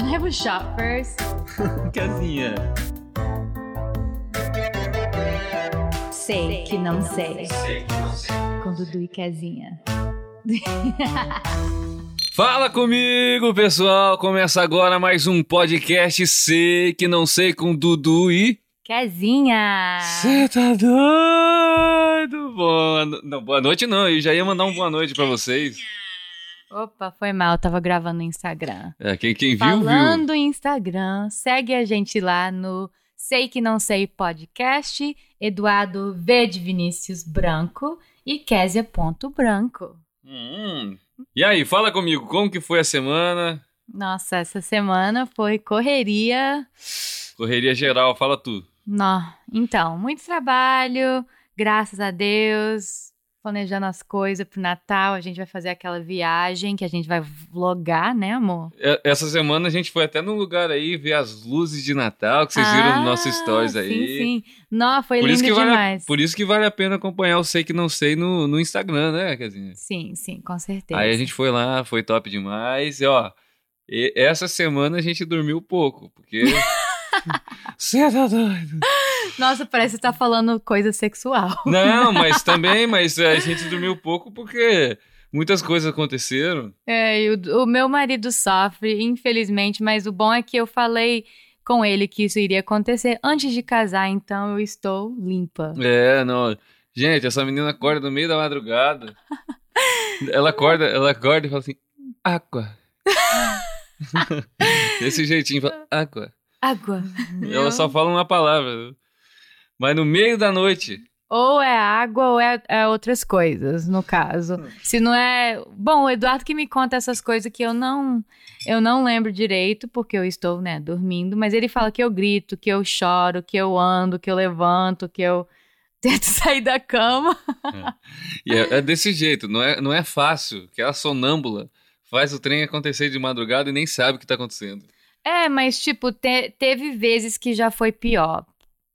Can I have a shot first? Casinha. Sei que não sei. Com Dudu e Casinha. Fala comigo, pessoal. Começa agora mais um podcast Sei que não sei com Dudu e. Casinha! Você tá doido? Boa, no... não, boa noite, não. Eu já ia mandar um boa noite pra vocês. Opa, foi mal, tava gravando no Instagram. É, quem, quem viu, Falando em Instagram, segue a gente lá no Sei Que Não Sei Podcast, Eduardo V de Vinícius Branco e Késia.branco. viu. Hum. E aí, fala comigo, como que foi a semana? Nossa, essa semana foi correria. Correria geral, fala tu. Nó. Então, muito trabalho, graças a Deus. Planejando as coisas pro Natal, a gente vai fazer aquela viagem que a gente vai vlogar, né, amor? É, Essa semana a gente foi até num lugar aí ver as luzes de Natal que vocês viram nos nossos stories aí. Ah, Sim, sim. Nó, foi Por isso, lindo vale, demais. por isso que vale a pena acompanhar o Sei Que Não Sei no, no Instagram, né, Casinha? Sim, sim, com certeza. Aí a gente foi lá, foi top demais. E ó, e- essa semana a gente dormiu pouco, porque. Você tá doido? Nossa, parece que tá falando coisa sexual. Não, mas também, mas a gente dormiu pouco porque muitas coisas aconteceram. É, e o, o meu marido sofre, infelizmente, mas o bom é que eu falei com ele que isso iria acontecer antes de casar, então eu estou limpa. É, não. Gente, essa menina acorda no meio da madrugada. Ela acorda, ela acorda e fala assim: água. Desse jeitinho, fala, água. Água. Ela só fala uma palavra. Mas no meio da noite. Ou é água ou é, é outras coisas, no caso. Se não é. Bom, o Eduardo que me conta essas coisas que eu não. Eu não lembro direito, porque eu estou, né, dormindo, mas ele fala que eu grito, que eu choro, que eu ando, que eu levanto, que eu tento sair da cama. E é, é desse jeito, não é, não é fácil. Que a sonâmbula faz o trem acontecer de madrugada e nem sabe o que tá acontecendo. É, mas, tipo, te- teve vezes que já foi pior.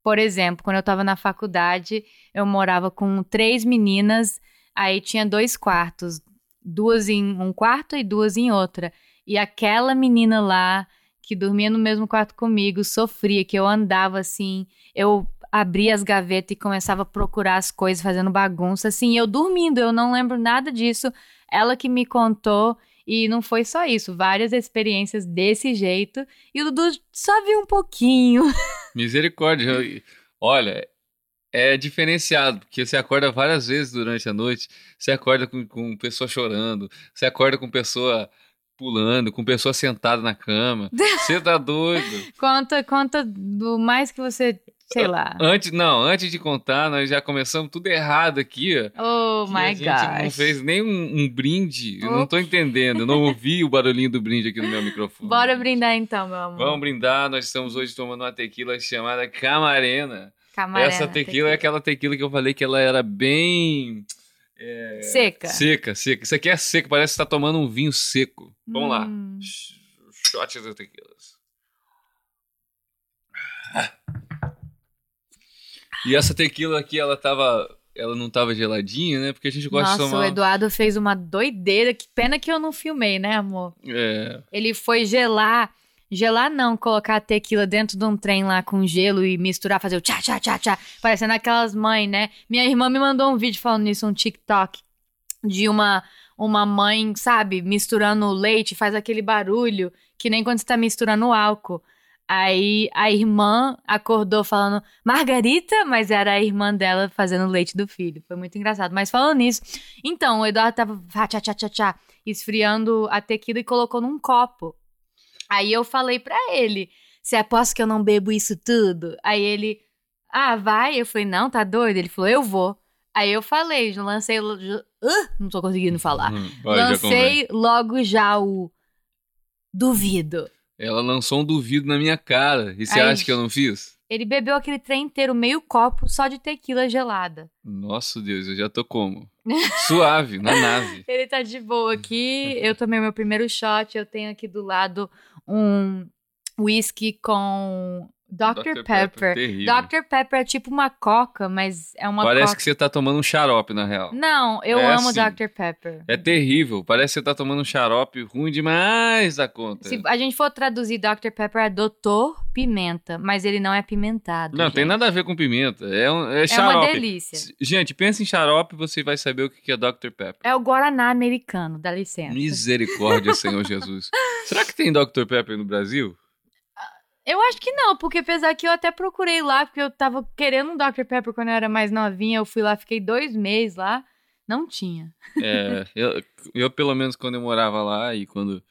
Por exemplo, quando eu tava na faculdade, eu morava com três meninas, aí tinha dois quartos, duas em um quarto e duas em outra. E aquela menina lá, que dormia no mesmo quarto comigo, sofria, que eu andava assim, eu abria as gavetas e começava a procurar as coisas, fazendo bagunça, assim, eu dormindo, eu não lembro nada disso. Ela que me contou, e não foi só isso, várias experiências desse jeito. E o Dudu só viu um pouquinho. Misericórdia. Olha, é diferenciado, porque você acorda várias vezes durante a noite. Você acorda com, com pessoa chorando, você acorda com pessoa pulando, com pessoa sentada na cama. Você tá doido. Conta, conta do mais que você, sei lá. Antes, não, antes de contar, nós já começamos tudo errado aqui, ó. Oh my a gente não fez nem um, um brinde. Eu não tô entendendo. Eu não ouvi o barulhinho do brinde aqui no meu microfone. Bora brindar então, meu amor. Vamos brindar. Nós estamos hoje tomando uma tequila chamada Camarena. Camarena, Essa tequila é aquela tequila que eu falei que ela era bem. é, Seca. Seca, seca. Isso aqui é seco, parece que você tá tomando um vinho seco. Vamos lá. Hum. Sh- Shots de tequilas. E essa tequila aqui, ela tava. Ela não tava geladinha, né? Porque a gente gosta Nossa, de tomar. o Eduardo fez uma doideira. Que pena que eu não filmei, né, amor? É. Ele foi gelar. Gelar não, colocar a tequila dentro de um trem lá com gelo e misturar, fazer o tchá, tchá, tchá, tchá. Parecendo aquelas mães, né? Minha irmã me mandou um vídeo falando nisso, um TikTok. De uma, uma mãe, sabe, misturando leite, faz aquele barulho, que nem quando você tá misturando álcool. Aí a irmã acordou falando Margarita, mas era a irmã dela fazendo leite do filho. Foi muito engraçado. Mas falando nisso, então, o Eduardo tava tchá, tchá, tchá, tchá, esfriando a tequila e colocou num copo. Aí eu falei pra ele: Você aposta que eu não bebo isso tudo? Aí ele: Ah, vai? Eu falei: Não, tá doido? Ele falou: Eu vou. Aí eu falei, lancei. Uh, não tô conseguindo falar. Hum, vai, já convém. lancei logo já o. Duvido. Ela lançou um duvido na minha cara. E você Ai, acha que eu não fiz? Ele bebeu aquele trem inteiro, meio copo, só de tequila gelada. Nossa Deus, eu já tô como? Suave, na nave. Ele tá de boa aqui. Eu tomei meu primeiro shot. Eu tenho aqui do lado um whisky com Dr. Pepper. terrível. Dr. Pepper é tipo uma coca, mas é uma Parece coca. que você tá tomando um xarope, na real. Não, eu É amo assim. Dr. Pepper. É terrível. Parece que você tá tomando um xarope ruim demais da conta. Se a gente for traduzir Dr. Pepper é Doutor Pimenta, mas ele não é pimentado. Não, gente. tem nada a ver com pimenta. É, um, é É xarope. uma delícia. Gente, pensa em xarope e você vai saber o que é Dr. Pepper. É o Guaraná americano, dá licença. Misericórdia, Senhor Jesus. Será que tem Dr. Pepper no Brasil? Eu acho que não, porque apesar que eu até procurei lá, porque eu tava querendo um Dr. Pepper quando eu era mais novinha, eu fui lá, fiquei dois meses lá, não tinha. É, eu, eu, pelo menos, quando eu morava lá e quando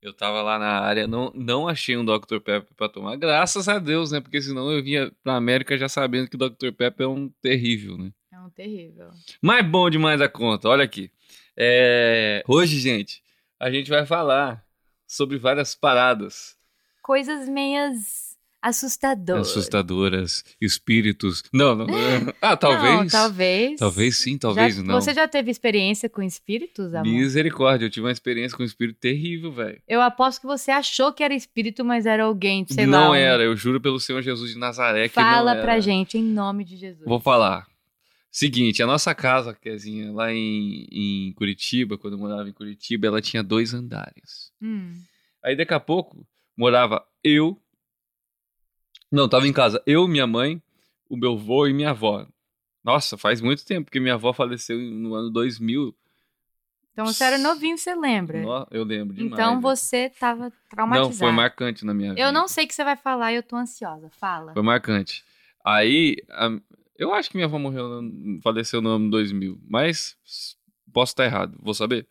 eu tava lá na área, não, não achei um Dr. Pepper pra tomar. Graças a Deus, né? Porque senão eu vinha pra América já sabendo que o Dr. Pepper é um terrível, né? É um terrível. Mas bom demais a conta, olha aqui. É, Hoje, gente, a gente vai falar sobre várias paradas Coisas meias assustadoras. assustadoras, espíritos. Não, não. Ah, Não, talvez. talvez. Talvez sim, talvez Já- não. Você já teve experiência com espíritos, amor? Misericórdia, eu tive uma experiência com um espírito terrível, velho. Eu aposto que você achou que era espírito, mas era alguém, sei lá. Não era, eu juro pelo Senhor Jesus de Nazaré que não Fala era. pra gente, em nome de Jesus. Vou falar. Seguinte, a nossa casa, Kezinha, lá em, em Curitiba, quando eu morava em Curitiba, ela tinha dois andares. Hum. Aí daqui a pouco morava eu. Não, tava em casa eu, minha mãe, o meu avô e minha avó. Nossa, faz muito tempo, porque minha avó faleceu no ano 2000. Então você era novinho, você lembra? No- eu lembro demais. então né? você tava traumatizado. Não, foi marcante na minha vida. Eu não sei o que você vai falar e eu tô ansiosa. Fala. Foi marcante. Aí, a- eu acho que minha avó morreu, faleceu no ano 2000, mas posso estar errado, vou saber.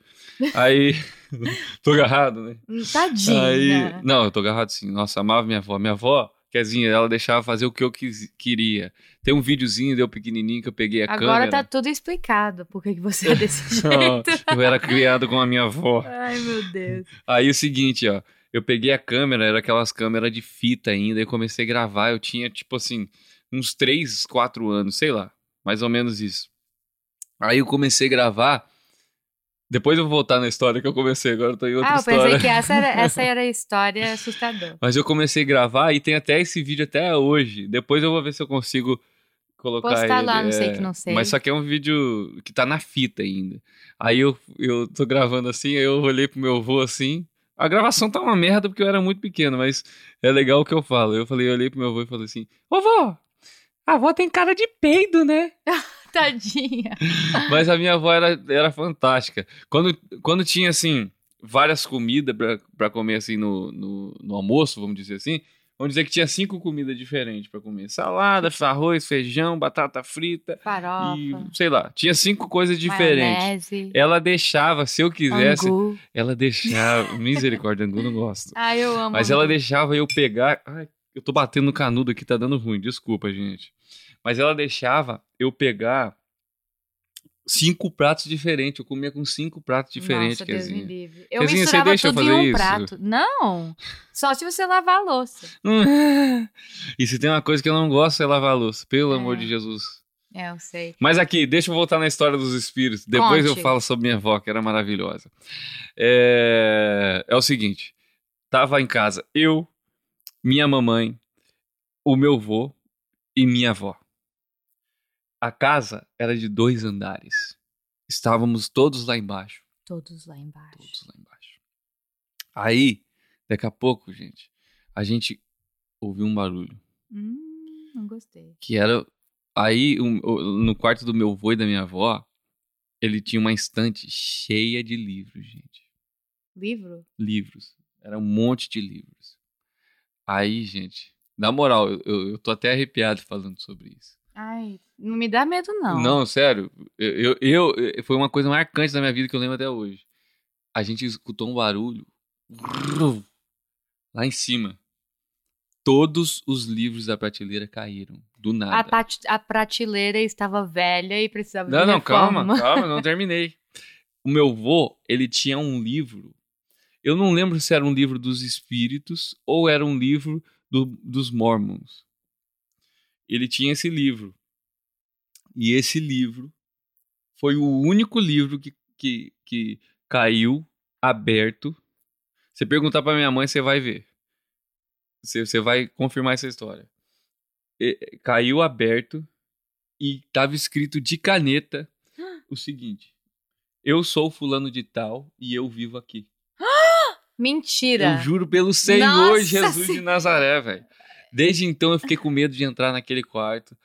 Aí, tô agarrado, né? Hum, Tadinha. Aí, não, eu tô agarrado sim. Nossa, amava minha avó. Minha avó, Kezinha, ela deixava fazer o que eu quis- queria. Tem um videozinho deu pequenininho que eu peguei a Agora câmera. tá tudo explicado por que você é desse jeito. eu era criado com a minha avó. Ai, meu Deus. Aí o seguinte, ó. Eu peguei a câmera, era aquelas câmeras de fita ainda, e comecei a gravar. Eu tinha, tipo assim, uns 3, 4 anos, sei lá. Mais ou menos isso. Aí eu comecei a gravar. Depois eu vou voltar na história que eu comecei, agora eu tô em outra ah, eu história. pensei que essa era, essa era a história assustadora. Mas eu comecei a gravar e tem até esse vídeo até hoje. Depois eu vou ver se eu consigo colocar Postar ele. lá, não sei é. que não sei. Mas só que é um vídeo que tá na fita ainda. Aí eu, eu tô gravando assim, aí eu olhei pro meu avô assim. A gravação tá uma merda porque eu era muito pequeno, mas é legal o que eu falo. Eu falei, eu olhei pro meu avô e falei assim: Ô vó, a avó tem cara de peido, né? Tadinha. Mas a minha avó era, era fantástica. Quando, quando tinha, assim, várias comidas pra comer, assim, no, no, no almoço, vamos dizer assim, vamos dizer que tinha cinco comidas diferentes pra comer. Salada, arroz, feijão, batata frita Farofa. e, sei lá, tinha cinco coisas diferentes. Maionese. Ela deixava, se eu quisesse, Angu. ela deixava... Misericórdia, angu não gosto. Ai, eu amo. Mas ela deixava eu pegar. Ai, eu tô batendo no canudo aqui, tá dando ruim, desculpa, gente. Mas ela deixava eu pegar cinco pratos diferentes. Eu comia com cinco pratos diferentes, Nossa, Deus me Kezinha. livre. Eu Kezinha, você misturava deixa eu tudo em fazer um isso? prato. Não. Só se você lavar a louça. E se tem uma coisa que eu não gosto é lavar a louça, pelo É. amor de Jesus. É, eu sei. Mas aqui, deixa eu voltar na história dos espíritos. Depois eu Conte. falo sobre minha avó, que era maravilhosa. É, é o seguinte: tava em casa eu, minha mamãe, o meu avô e minha avó. A casa era de dois andares. Estávamos todos lá embaixo. Todos lá embaixo. Todos lá embaixo. Aí, daqui a pouco, gente, a gente ouviu um barulho. Hum, não gostei. que era aí um- no quarto do meu avô e da minha avó ele tinha uma estante cheia de livros gente Livro? livros era um monte de livros aí gente na moral eu, eu, eu tô até arrepiado falando sobre isso Ai, não me dá medo, não. não sério eu, eu, eu- foi uma coisa marcante da minha vida que eu lembro até hoje a gente escutou um barulho lá em cima todos os livros da prateleira caíram do nada A, a prateleira estava velha e precisava Não, de não, reforma. calma, calma, não terminei. O meu vô, ele tinha um livro. Eu não lembro se era um livro dos espíritos ou era um livro do- dos mormons. Ele tinha esse livro. E esse livro foi o único livro que, que, que caiu aberto. Você perguntar pra minha mãe, você vai ver. Você, você vai confirmar essa história. E- caiu aberto e tava escrito de caneta o seguinte: Eu sou fulano de tal e eu vivo aqui. Mentira. Eu juro pelo Senhor Nossa Jesus de Nazaré, velho. Desde então eu fiquei com medo de entrar naquele quarto.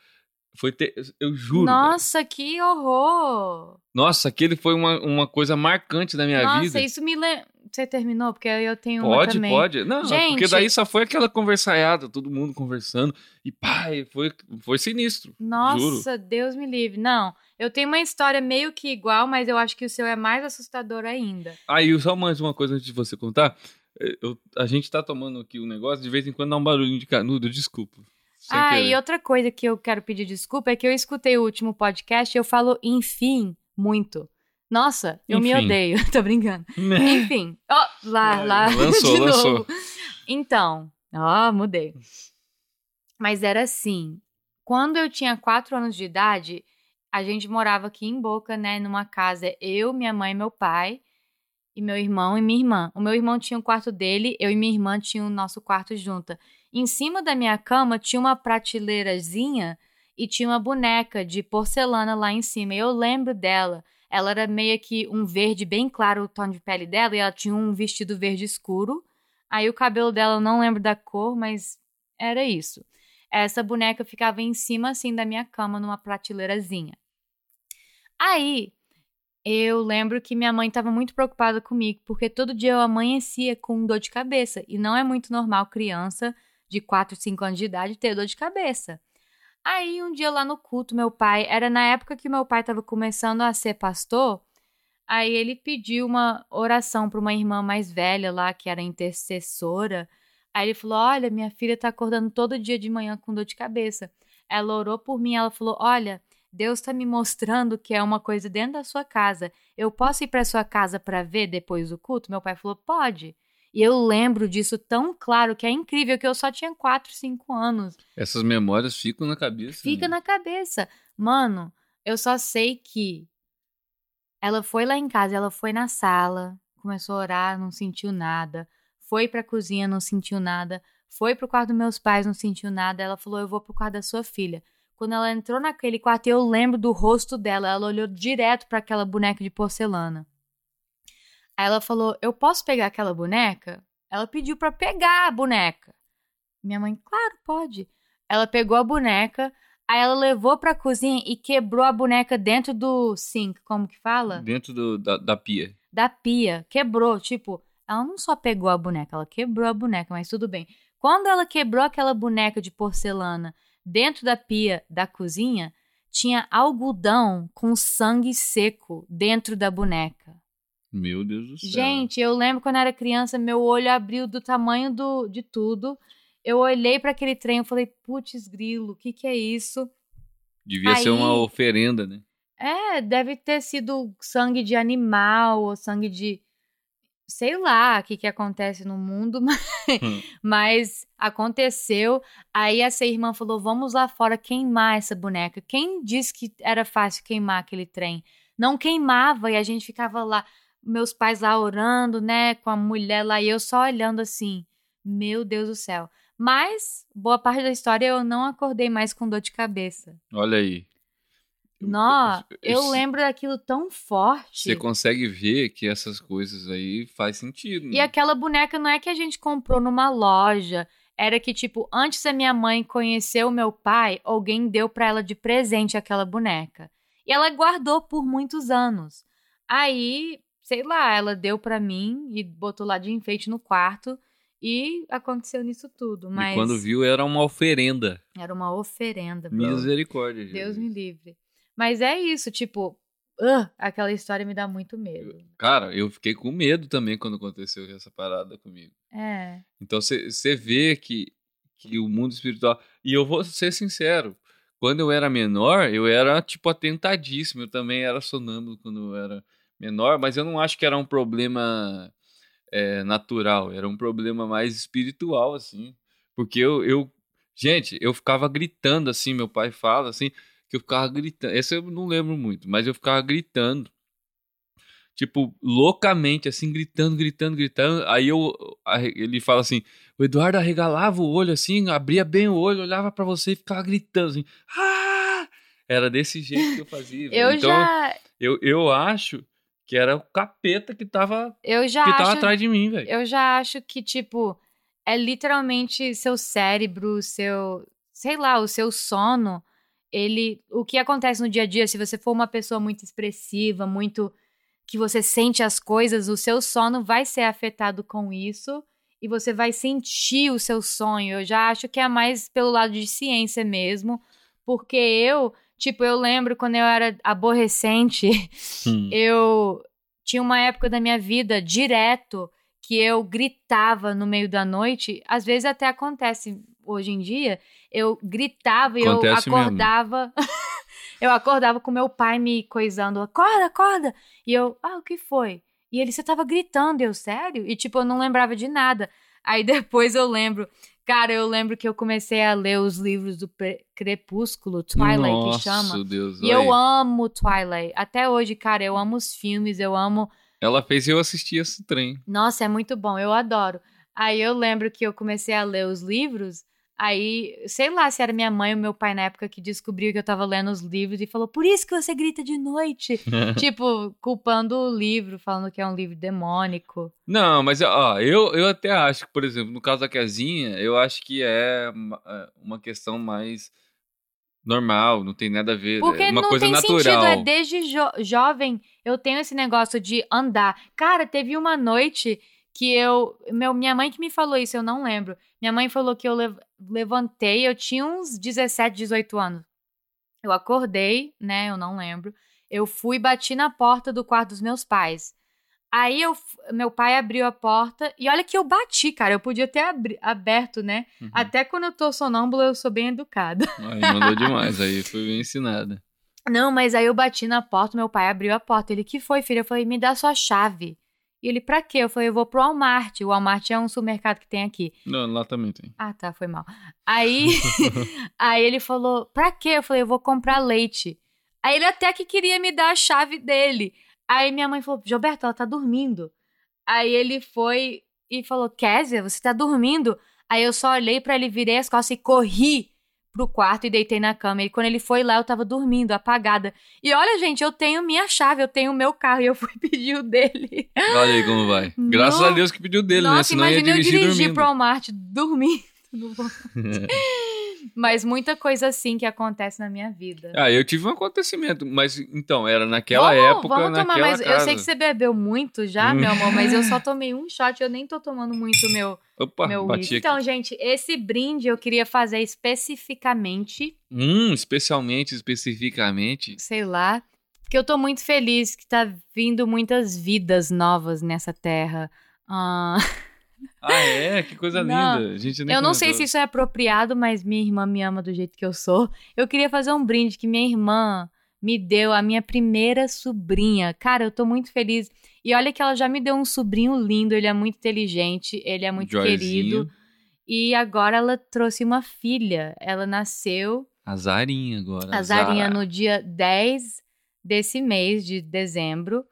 Foi ter, eu juro. velho. Nossa, que horror. Nossa, aquele foi uma, uma coisa marcante da minha Nossa, vida. isso me lembra. Você terminou? Porque eu tenho Pode, também. pode. Não, Gente- porque daí só foi aquela conversaiada, todo mundo conversando. E pai, foi, foi sinistro. Nossa, Deus me livre. Não, eu tenho uma história meio que igual, mas eu acho que o seu é mais assustador ainda. Aí, só mais uma coisa antes de você contar. Eh, eu- a gente tá tomando aqui um negócio, de vez em quando dá um barulhinho de canudo, desculpa. Ah, querer. e outra coisa que eu quero pedir desculpa é que eu escutei o último podcast e eu falo enfim muito. Nossa, eu me Enfim. odeio. Tô brincando. Enfim. Ó, lá, É, lá. lançou, de lançou. novo. Então, ó, mudei. Mas era assim. Quando eu tinha quatro anos de idade, a gente morava aqui em Boca, né? Numa casa, eu, minha mãe e meu pai, e meu irmão e minha irmã. O meu irmão tinha o quarto dele, eu e minha irmã tinham o nosso quarto junta. Em cima da minha cama tinha uma prateleirazinha e tinha uma boneca de porcelana lá em cima. Eu lembro dela. Ela era meio que um verde bem claro, o tom de pele dela, e ela tinha um vestido verde escuro. Aí o cabelo dela eu não lembro da cor, mas era isso. Essa boneca ficava em cima assim da minha cama numa prateleirazinha. Aí eu lembro que minha mãe estava muito preocupada comigo, porque todo dia eu amanhecia com dor de cabeça, e não é muito normal criança de 4, 5 anos de idade ter dor de cabeça. Aí um dia lá no culto, meu pai, era na época que meu pai estava começando a ser pastor, aí ele pediu uma oração para uma irmã mais velha lá, que era intercessora. Aí ele falou: Olha, minha filha tá acordando todo dia de manhã com dor de cabeça. Ela orou por mim, ela falou: Olha, Deus tá me mostrando que é uma coisa dentro da sua casa. Eu posso ir para sua casa para ver depois do culto? Meu pai falou: Pode. E eu lembro disso tão claro que é incrível que eu só tinha 4, 5 anos. Essas memórias ficam na cabeça. Fica né? na cabeça. Mano, eu só sei que ela foi lá em casa, ela foi na sala, começou a orar, não sentiu nada. Foi pra cozinha, não sentiu nada. Foi pro quarto dos meus pais, não sentiu nada. Ela falou: Eu vou pro quarto da sua filha. Quando ela entrou naquele quarto, eu lembro do rosto dela. Ela olhou direto para aquela boneca de porcelana. Aí ela falou: Eu posso pegar aquela boneca? Ela pediu para pegar a boneca. Minha mãe, claro, pode. Ela pegou a boneca, aí ela levou pra cozinha e quebrou a boneca dentro do sink, como que fala? Dentro do- da, da pia. Da pia. Quebrou, tipo, ela não só pegou a boneca, ela quebrou a boneca, mas tudo bem. Quando ela quebrou aquela boneca de porcelana dentro da pia da cozinha, tinha algodão com sangue seco dentro da boneca. Meu Deus do céu. Gente, eu lembro quando eu era criança, meu olho abriu do tamanho do, de tudo. Eu olhei para aquele trem e falei, putz, grilo, o que que é isso? Devia ser Aí- uma oferenda, né? É, deve ter sido sangue de animal ou sangue de. Sei lá o que, que acontece no mundo, mas, Hum. mas aconteceu. Aí essa irmã falou: vamos lá fora queimar essa boneca. Quem disse que era fácil queimar aquele trem? Não queimava e a gente ficava lá, meus pais lá orando, né, com a mulher lá e eu só olhando assim. Meu Deus do céu. Mas, boa parte da história eu não acordei mais com dor de cabeça. Olha aí. Nó, eu lembro daquilo tão forte. Você consegue ver que essas coisas aí faz sentido. E né? aquela boneca não é que a gente comprou numa loja. Era que, tipo, antes da minha mãe conhecer o meu pai, alguém deu pra ela de presente aquela boneca. E ela guardou por muitos anos. Aí, sei lá, ela deu pra mim e botou lá de enfeite no quarto. E aconteceu nisso tudo. Mas E quando viu, era uma oferenda. era uma oferenda, bro. Misericórdia. Deus me livre. Mas é isso, tipo, ah, aquela história me dá muito medo. Cara, eu fiquei com medo também quando aconteceu essa parada comigo. É. Então você vê que, que o mundo espiritual. E eu vou ser sincero. Quando eu era menor, eu era, tipo, atentadíssimo. Eu também era sonâmbulo quando eu era menor, mas eu não acho que era um problema é, natural. Era um problema mais espiritual, assim. Porque eu, eu. Gente, eu ficava gritando, assim. Meu pai fala, assim, que eu ficava gritando. Esse eu não lembro muito, mas eu ficava gritando tipo, loucamente, assim, gritando, gritando, gritando. Aí eu, ele fala assim: o Eduardo arregalava o olho assim, abria bem o olho, olhava para você e ficava gritando assim. Ah! Era desse jeito que eu fazia. eu então, já. Eu, eu acho que era o capeta que tava, Eu já que tava acho. atrás de mim, velho. Eu já acho que, tipo, é literalmente seu cérebro, seu. Sei lá, o seu sono. Ele. O que acontece no dia a dia, se você for uma pessoa muito expressiva, muito. que você sente as coisas, o seu sono vai ser afetado com isso. E você vai sentir o seu sonho. Eu já acho que é mais pelo lado de ciência mesmo. Porque eu. Tipo, eu lembro quando eu era aborrecente. Hum. eu tinha uma época da minha vida direto que eu gritava no meio da noite, às vezes até acontece hoje em dia, eu gritava e Acontece eu acordava eu acordava com meu pai me coisando, acorda, acorda, e eu, ah, o que foi? E ele, você tava gritando, eu, sério? E tipo, eu não lembrava de nada. Aí depois eu lembro, cara, eu lembro que eu comecei a ler os livros do Crepúsculo, Twilight, Nossa, que chama. Deus. E eu amo Twilight. Até hoje, cara, eu amo os filmes, eu amo. Ela fez eu assistir esse trem. Nossa, é muito bom, eu adoro. Aí eu lembro que eu comecei a ler os livros. Aí, sei lá se era minha mãe ou meu pai na época que descobriu que eu tava lendo os livros e falou: Por isso que você grita de noite. tipo, culpando o livro, falando que é um livro demônico. Não, mas ó, eu, eu até acho que, por exemplo, no caso da Kezinha, eu acho que é uma, é questão mais normal, não tem nada a ver. Porque é uma não coisa tem natural. sentido, é desde jo- jovem eu tenho esse negócio de andar. Cara, teve uma noite que eu. Meu, minha mãe que me falou isso, eu não lembro. Minha mãe falou que eu lev- levantei, eu tinha uns 17, 18 anos. Eu acordei, né? Eu não lembro. Eu fui e bati na porta do quarto dos meus pais. Aí eu, meu pai abriu a porta e olha que eu bati, cara. Eu podia ter abri- aberto, né? Uhum. Até quando eu tô sonâmbula, eu sou bem educada. Aí mandou demais, aí foi bem ensinada. Não, mas aí eu bati na porta, meu pai abriu a porta. Ele, que foi, filho? Eu falei, me dá sua chave. E ele, pra quê? Eu falei, eu vou pro Walmart. O Walmart é um supermercado que tem aqui. Não, lá também tem. Ah, tá, foi mal. Aí, aí ele falou, pra quê? Eu falei, eu vou comprar leite. Aí ele até que queria me dar a chave dele. Aí minha mãe falou, Gilberto, ela tá dormindo. Aí ele foi e falou, Kézia, você tá dormindo? Aí eu só olhei pra ele, virei as costas e corri pro quarto e deitei na cama. E quando ele foi lá, eu tava dormindo, apagada. E olha, gente, eu tenho minha chave, eu tenho o meu carro e eu fui pedir o dele. Olha aí como vai. Graças No- a Deus que pediu dele, né? Nossa, Senão ia imagina eu dirigir dormindo. pro Walmart dormindo. no. Mas muita coisa assim que acontece na minha vida. ah, eu tive um acontecimento, mas então, era naquela vamos, época, vamos tomar, mas casa. eu sei que você bebeu muito já, Hum. meu amor, mas eu só tomei um shot, eu nem tô tomando muito meu, Opa, meu bati. Então, gente, esse brinde eu queria fazer especificamente, Hum, especialmente, especificamente. sei lá, porque eu tô muito feliz que tá vindo muitas vidas novas nessa terra. Ah, Ah, é? Que coisa Não, linda. A gente eu não sei comentou. se isso é apropriado, mas minha irmã me ama do jeito que eu sou. Eu queria fazer um brinde que minha irmã me deu a minha primeira sobrinha. Cara, eu tô muito feliz. E olha que ela já me deu um sobrinho lindo, ele é muito inteligente, ele é muito Joyzinho. querido. E agora ela trouxe uma filha. Ela nasceu, A Zarinha agora. a Zarinha, Zara. no dia 10 desse mês de dezembro.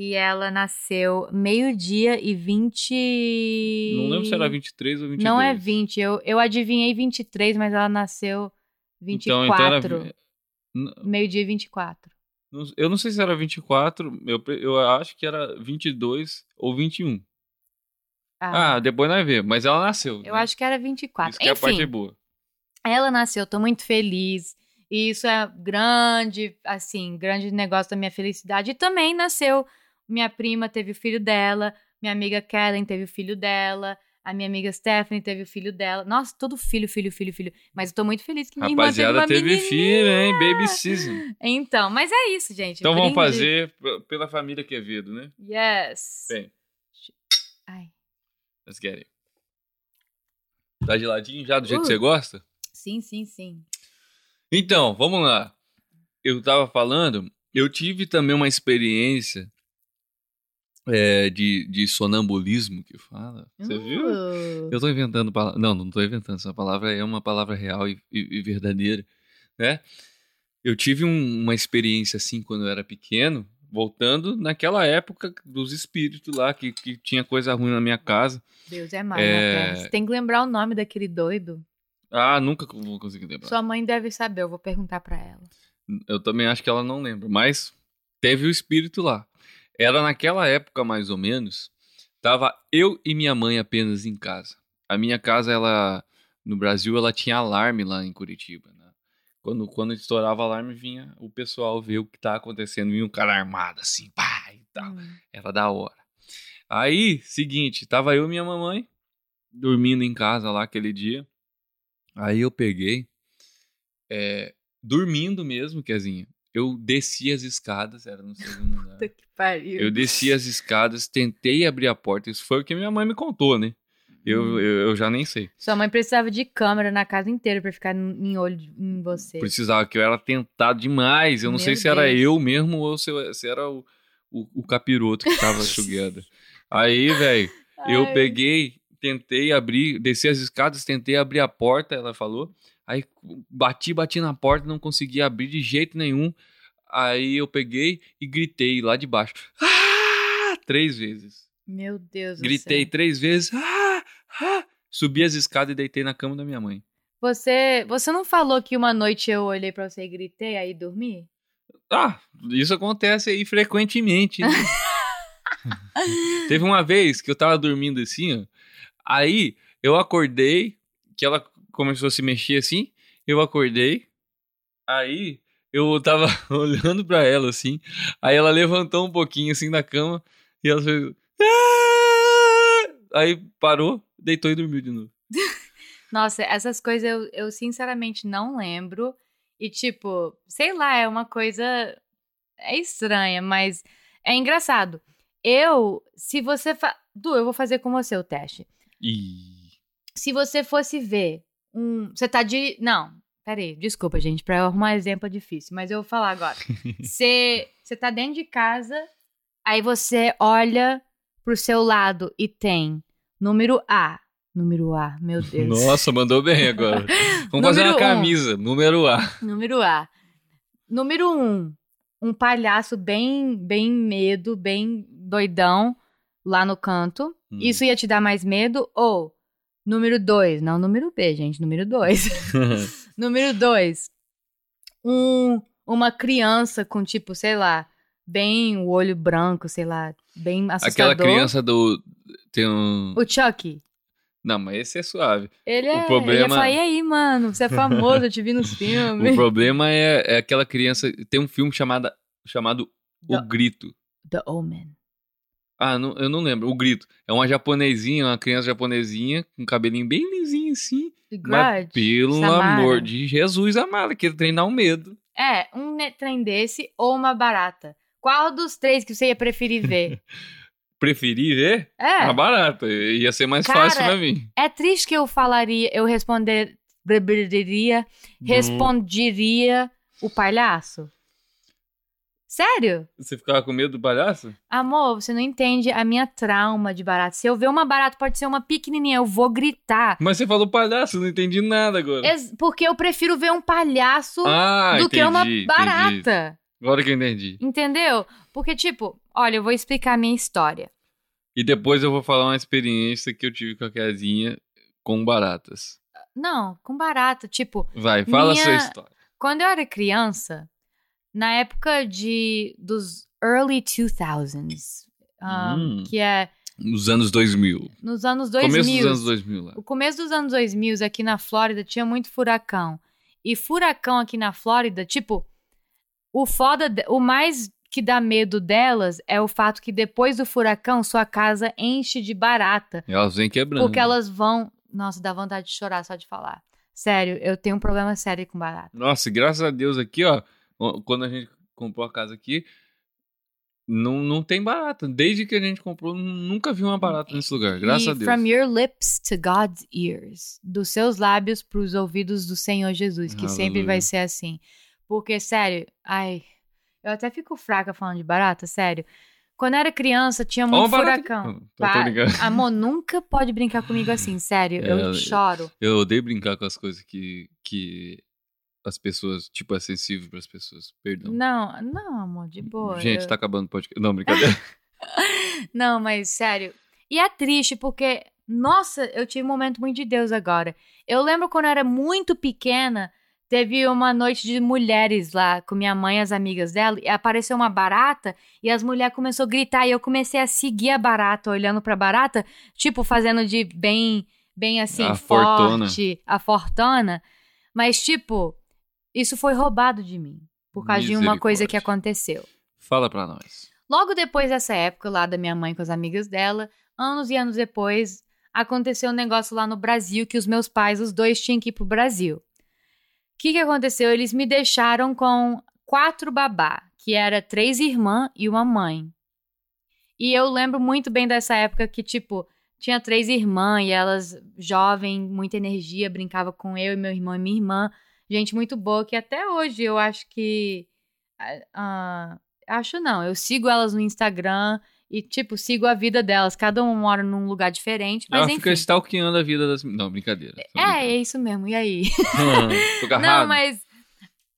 E ela nasceu meio-dia e 20. Não lembro se era 23 ou 22. Não é 20, eu, eu adivinhei 23, mas ela nasceu 24. Então, então era... Meio-dia e 24. não- Eu não sei se era 24, eu, eu acho que era 22 ou 21. Ah, Ah, depois nós vemos. Mas ela nasceu. eu né? acho que era 24. Isso que é a parte Enfim, boa. ela nasceu, tô muito feliz. E isso é grande, assim, grande negócio da minha felicidade. E também nasceu, minha prima teve o filho dela, minha amiga Kellen teve o filho dela, a minha amiga Stephanie teve o filho dela. Nossa, todo filho, filho, filho, filho. Mas eu tô muito feliz que minha Rapaziada, irmã teve teve uma filho, hein? Baby season. Então, mas é isso, gente. Então vamos Brinde. fazer p- pela família Quevedo, né? Yes. Bem, Ai. let's get it. Tá geladinho já, do jeito Uh. que você gosta? Sim, sim, sim. Então, vamos lá. Eu tava falando, eu tive também uma experiência é, de, de sonambulismo que fala. Você viu? Uh. Eu tô inventando palavra. Não, não tô inventando. Essa palavra é uma palavra real e, e- e verdadeira, né? Eu tive um- uma experiência assim quando eu era pequeno. voltando naquela época dos espíritos lá, que, que tinha coisa ruim na minha casa. Deus é mais, É. né? Você tem que lembrar o nome daquele doido. Ah, nunca vou conseguir lembrar. Sua mãe deve saber, eu vou perguntar pra ela. Eu também acho que ela não lembra, mas teve o espírito lá. Era naquela época, mais ou menos, tava eu e minha mãe apenas em casa. A minha casa, ela no Brasil, ela tinha alarme lá em Curitiba, né? Quando, quando estourava alarme, vinha o pessoal ver o que tá acontecendo, vinha um cara armado assim, pá, e tal. Hum. Era da hora. Aí, seguinte, tava eu e minha mamãe dormindo em casa lá aquele dia. Aí eu peguei, é, dormindo mesmo, Kezinha. Eu desci as escadas, era no segundo andar. Puta que pariu. Eu desci as escadas, tentei abrir a porta. Isso foi o que minha mãe me contou, né? Eu, Hum. eu, eu já nem sei. Sua mãe precisava de câmera na casa inteira pra ficar em olho em você. Precisava, que eu era tentado demais. Eu não Meu sei se era Deus. eu mesmo ou se, se era o, o, o capiroto que tava chugando. Aí, velho, eu peguei, tentei abrir, desci as escadas, tentei abrir a porta, ela falou. Aí bati, bati na porta, não consegui abrir de jeito nenhum. Aí eu peguei e gritei lá de baixo. Ah! Três vezes. Meu Deus do Gritei céu. três vezes. Ah! Ah! Subi as escadas e deitei na cama da minha mãe. Você, você não falou que uma noite eu olhei pra você e gritei aí dormi? Ah, isso acontece aí frequentemente. né? Teve uma vez que eu tava dormindo assim, ó. Aí eu acordei, que ela começou a se mexer assim. Eu acordei. Aí eu tava olhando pra ela assim. Aí ela levantou um pouquinho assim da cama e ela fez. "Ah!" Aí parou, deitou e dormiu de novo. Nossa, essas coisas eu, eu sinceramente não lembro. E, tipo, sei lá, é uma coisa. É estranha, mas é engraçado. Eu, se você. Fa... Du, eu vou fazer com você o teste. E Se você fosse ver um. Você tá de. Não, peraí, desculpa, gente, pra eu arrumar exemplo é difícil, mas eu vou falar agora. Você tá dentro de casa, aí você olha pro seu lado e tem número A. Número A, meu Deus. Nossa, mandou bem agora. Vamos fazer uma um. camisa, número A. Número A. Número um, um palhaço bem, bem medo, bem doidão lá no canto. Hum. Isso ia te dar mais medo? Ou, número dois, não número B, gente, número dois. número dois, um, uma criança com tipo, sei lá, bem o olho branco, sei lá, bem assustador. Aquela criança do. Tem um. O Chucky. Não, mas esse é suave. Ele é. O problema- Ele ia falar, e aí, mano? Você é famoso, eu te vi nos O filmes. problema é, é aquela criança. Tem um filme chamado, chamado O The, Grito. The Omen. Ah, não- eu não lembro. O Grito. É uma japonesinha, uma criança japonesinha, com cabelinho bem lisinho assim. Mas pelo Samara. amor de Jesus amado, quer treinar o medo. É, um trem desse ou uma barata. Qual dos três que você ia preferir ver? Preferi ver É. a barata. Ia ser mais Cara, fácil pra mim. É triste que eu falaria, eu responder, responderia, responderia o palhaço. Sério? Você ficava com medo do palhaço? Amor, você não entende a minha trauma de barata. Se eu ver uma barata, pode ser uma pequenininha, eu vou gritar. Mas você falou palhaço, não entendi nada agora. Ex- Porque eu prefiro ver um palhaço ah, do entendi, que uma entendi. barata. Agora que eu entendi. Entendeu? Porque, tipo, olha, eu vou explicar a minha história. E depois eu vou falar uma experiência que eu tive com a casinha com baratas. Não, com barata. Tipo, Vai, fala Minha- a sua história. Quando eu era criança, na época de dos early 2000s, um, Hum. que é Nos anos 2000. nos anos 2000, Começo dos anos 2000 lá. o começo dos anos 2000 aqui na Flórida tinha muito furacão. E furacão aqui na Flórida, tipo, o foda, o mais que dá medo delas é o fato que depois do furacão sua casa enche de barata, Elas vêm quebrando. porque elas vão, nossa, dá vontade de chorar só de falar. Sério, eu tenho um problema sério com barata. Nossa, e graças a Deus aqui, ó. Quando a gente comprou a casa aqui, não, não tem barata. Desde que a gente comprou, nunca vi uma barata nesse lugar. Graças e a Deus. From your lips to God's ears. Dos seus lábios para os ouvidos do Senhor Jesus, que sempre Aleluia. vai ser assim. Porque, sério, ai, eu até fico fraca falando de barata, sério. Quando era criança, tinha muito barata furacão. Tô- tô brincando. Amor, nunca pode brincar comigo assim, sério. É, eu eu- choro. Eu odeio brincar com as coisas que, que as pessoas, tipo, é sensível pras pessoas. Perdão. Não, não, amor, de boa. Gente, eu- tá acabando o podcast. Não, brincadeira. Não, mas sério. E é triste porque, nossa, eu tive um momento muito de Deus agora. Eu lembro quando eu era muito pequena, teve uma noite de mulheres lá com minha mãe e as amigas dela, e apareceu uma barata e as mulheres começaram a gritar e eu comecei a seguir a barata, olhando pra barata, tipo fazendo de bem, bem assim, A forte, fortuna. a fortuna. Mas tipo, isso foi roubado de mim por causa de uma coisa que aconteceu. Fala pra nós. Logo depois dessa época lá da minha mãe com as amigas dela, anos e anos depois, aconteceu um negócio lá no Brasil que os meus pais, os dois, tinham que ir pro Brasil. O que, que aconteceu? Eles me deixaram com quatro babá, que era três irmãs e uma mãe. E eu lembro muito bem dessa época que, tipo, tinha três irmãs e elas, jovem, muita energia, brincava com eu e meu irmão e minha irmã. Gente muito boa, que até hoje eu acho que. ah, acho não, eu sigo elas no Instagram e, tipo, sigo a vida delas. Cada uma mora num lugar diferente, mas Ela enfim. fica stalkeando a vida das. Não, brincadeira. É, é isso mesmo. E aí? Não, mas.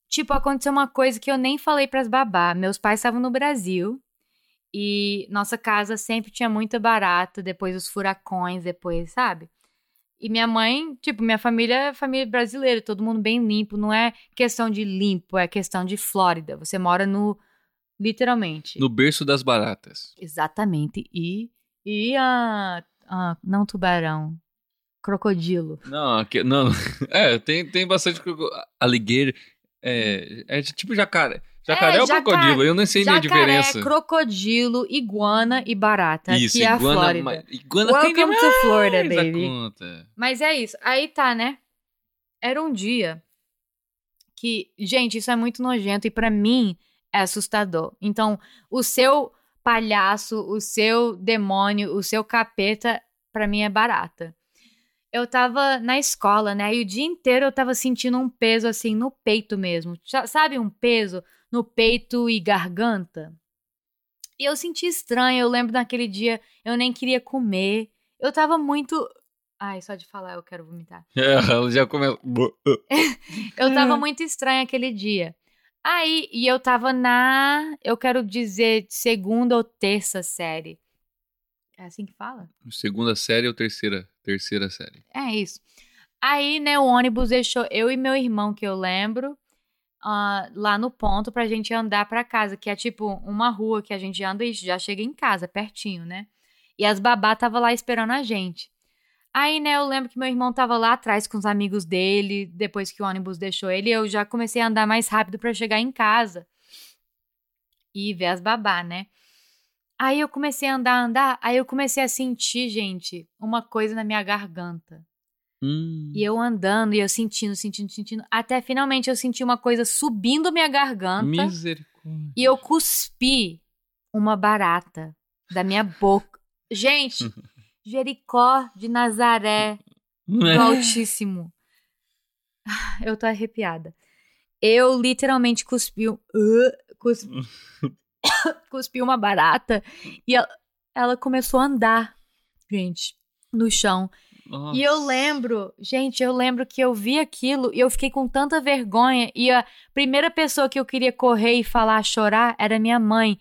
Tipo, aconteceu uma coisa que eu nem falei pras babá. Meus pais estavam no Brasil e nossa casa sempre tinha muita barata, depois os furacões, depois, sabe? E minha mãe, tipo, minha família é família brasileira, todo mundo bem limpo. Não é questão de limpo, é questão de Flórida. Você mora no. Literalmente. No berço das baratas. Exatamente. E. E a. a- não tubarão. Crocodilo. Não, aqui, não. É, tem, tem bastante. croco- Alligator. É, é tipo jacaré. Jacaré É, ou jaca- crocodilo? Eu nem sei nem a diferença. crocodilo, iguana e barata. Isso, que é a iguana. Flórida. ma- Iguana tem Welcome to Florida, a baby. conta. Mas é isso. Aí tá, né? Era um dia que, gente, isso é muito nojento e pra mim é assustador. Então, o seu palhaço, o seu demônio, o seu capeta, pra mim é barata. Eu tava na escola, né? E o dia inteiro eu tava sentindo um peso assim no peito mesmo. Sa- Sabe um peso no peito e garganta? E eu senti estranho. Eu lembro naquele dia eu nem queria comer. Eu tava muito. Ai, só de falar eu quero vomitar. É, ela já começa. Eu tava É. muito estranha aquele dia. Aí, e eu tava na, eu quero dizer, segunda ou terça série. É assim que fala? Segunda série ou terceira? Terceira série. É isso. Aí, né, o ônibus deixou eu e meu irmão, que eu lembro, ah, lá no ponto pra gente andar pra casa, que é tipo uma rua que a gente anda e já chega em casa, pertinho, né? E as babá tava lá esperando a gente. Aí, né, eu lembro que meu irmão tava lá atrás com os amigos dele, depois que o ônibus deixou ele, eu já comecei a andar mais rápido pra chegar em casa. E ver as babá, né? Aí eu comecei a andar, andar, aí eu comecei a sentir, gente, uma coisa na minha garganta. Hum. E eu andando, e eu sentindo, sentindo, sentindo, até finalmente eu senti uma coisa subindo minha garganta Misericórdia. e eu cuspi uma barata da minha boca. Gente, Jericó de Nazaré, do Altíssimo. Ah, Eu tô arrepiada. Eu literalmente cuspi, uh, cuspi, cuspi uma barata e ela, ela começou a andar, gente, no chão. Nossa. E eu lembro, gente, eu lembro que eu vi aquilo e eu fiquei com tanta vergonha. E a primeira pessoa que eu queria correr e falar, chorar, era minha mãe.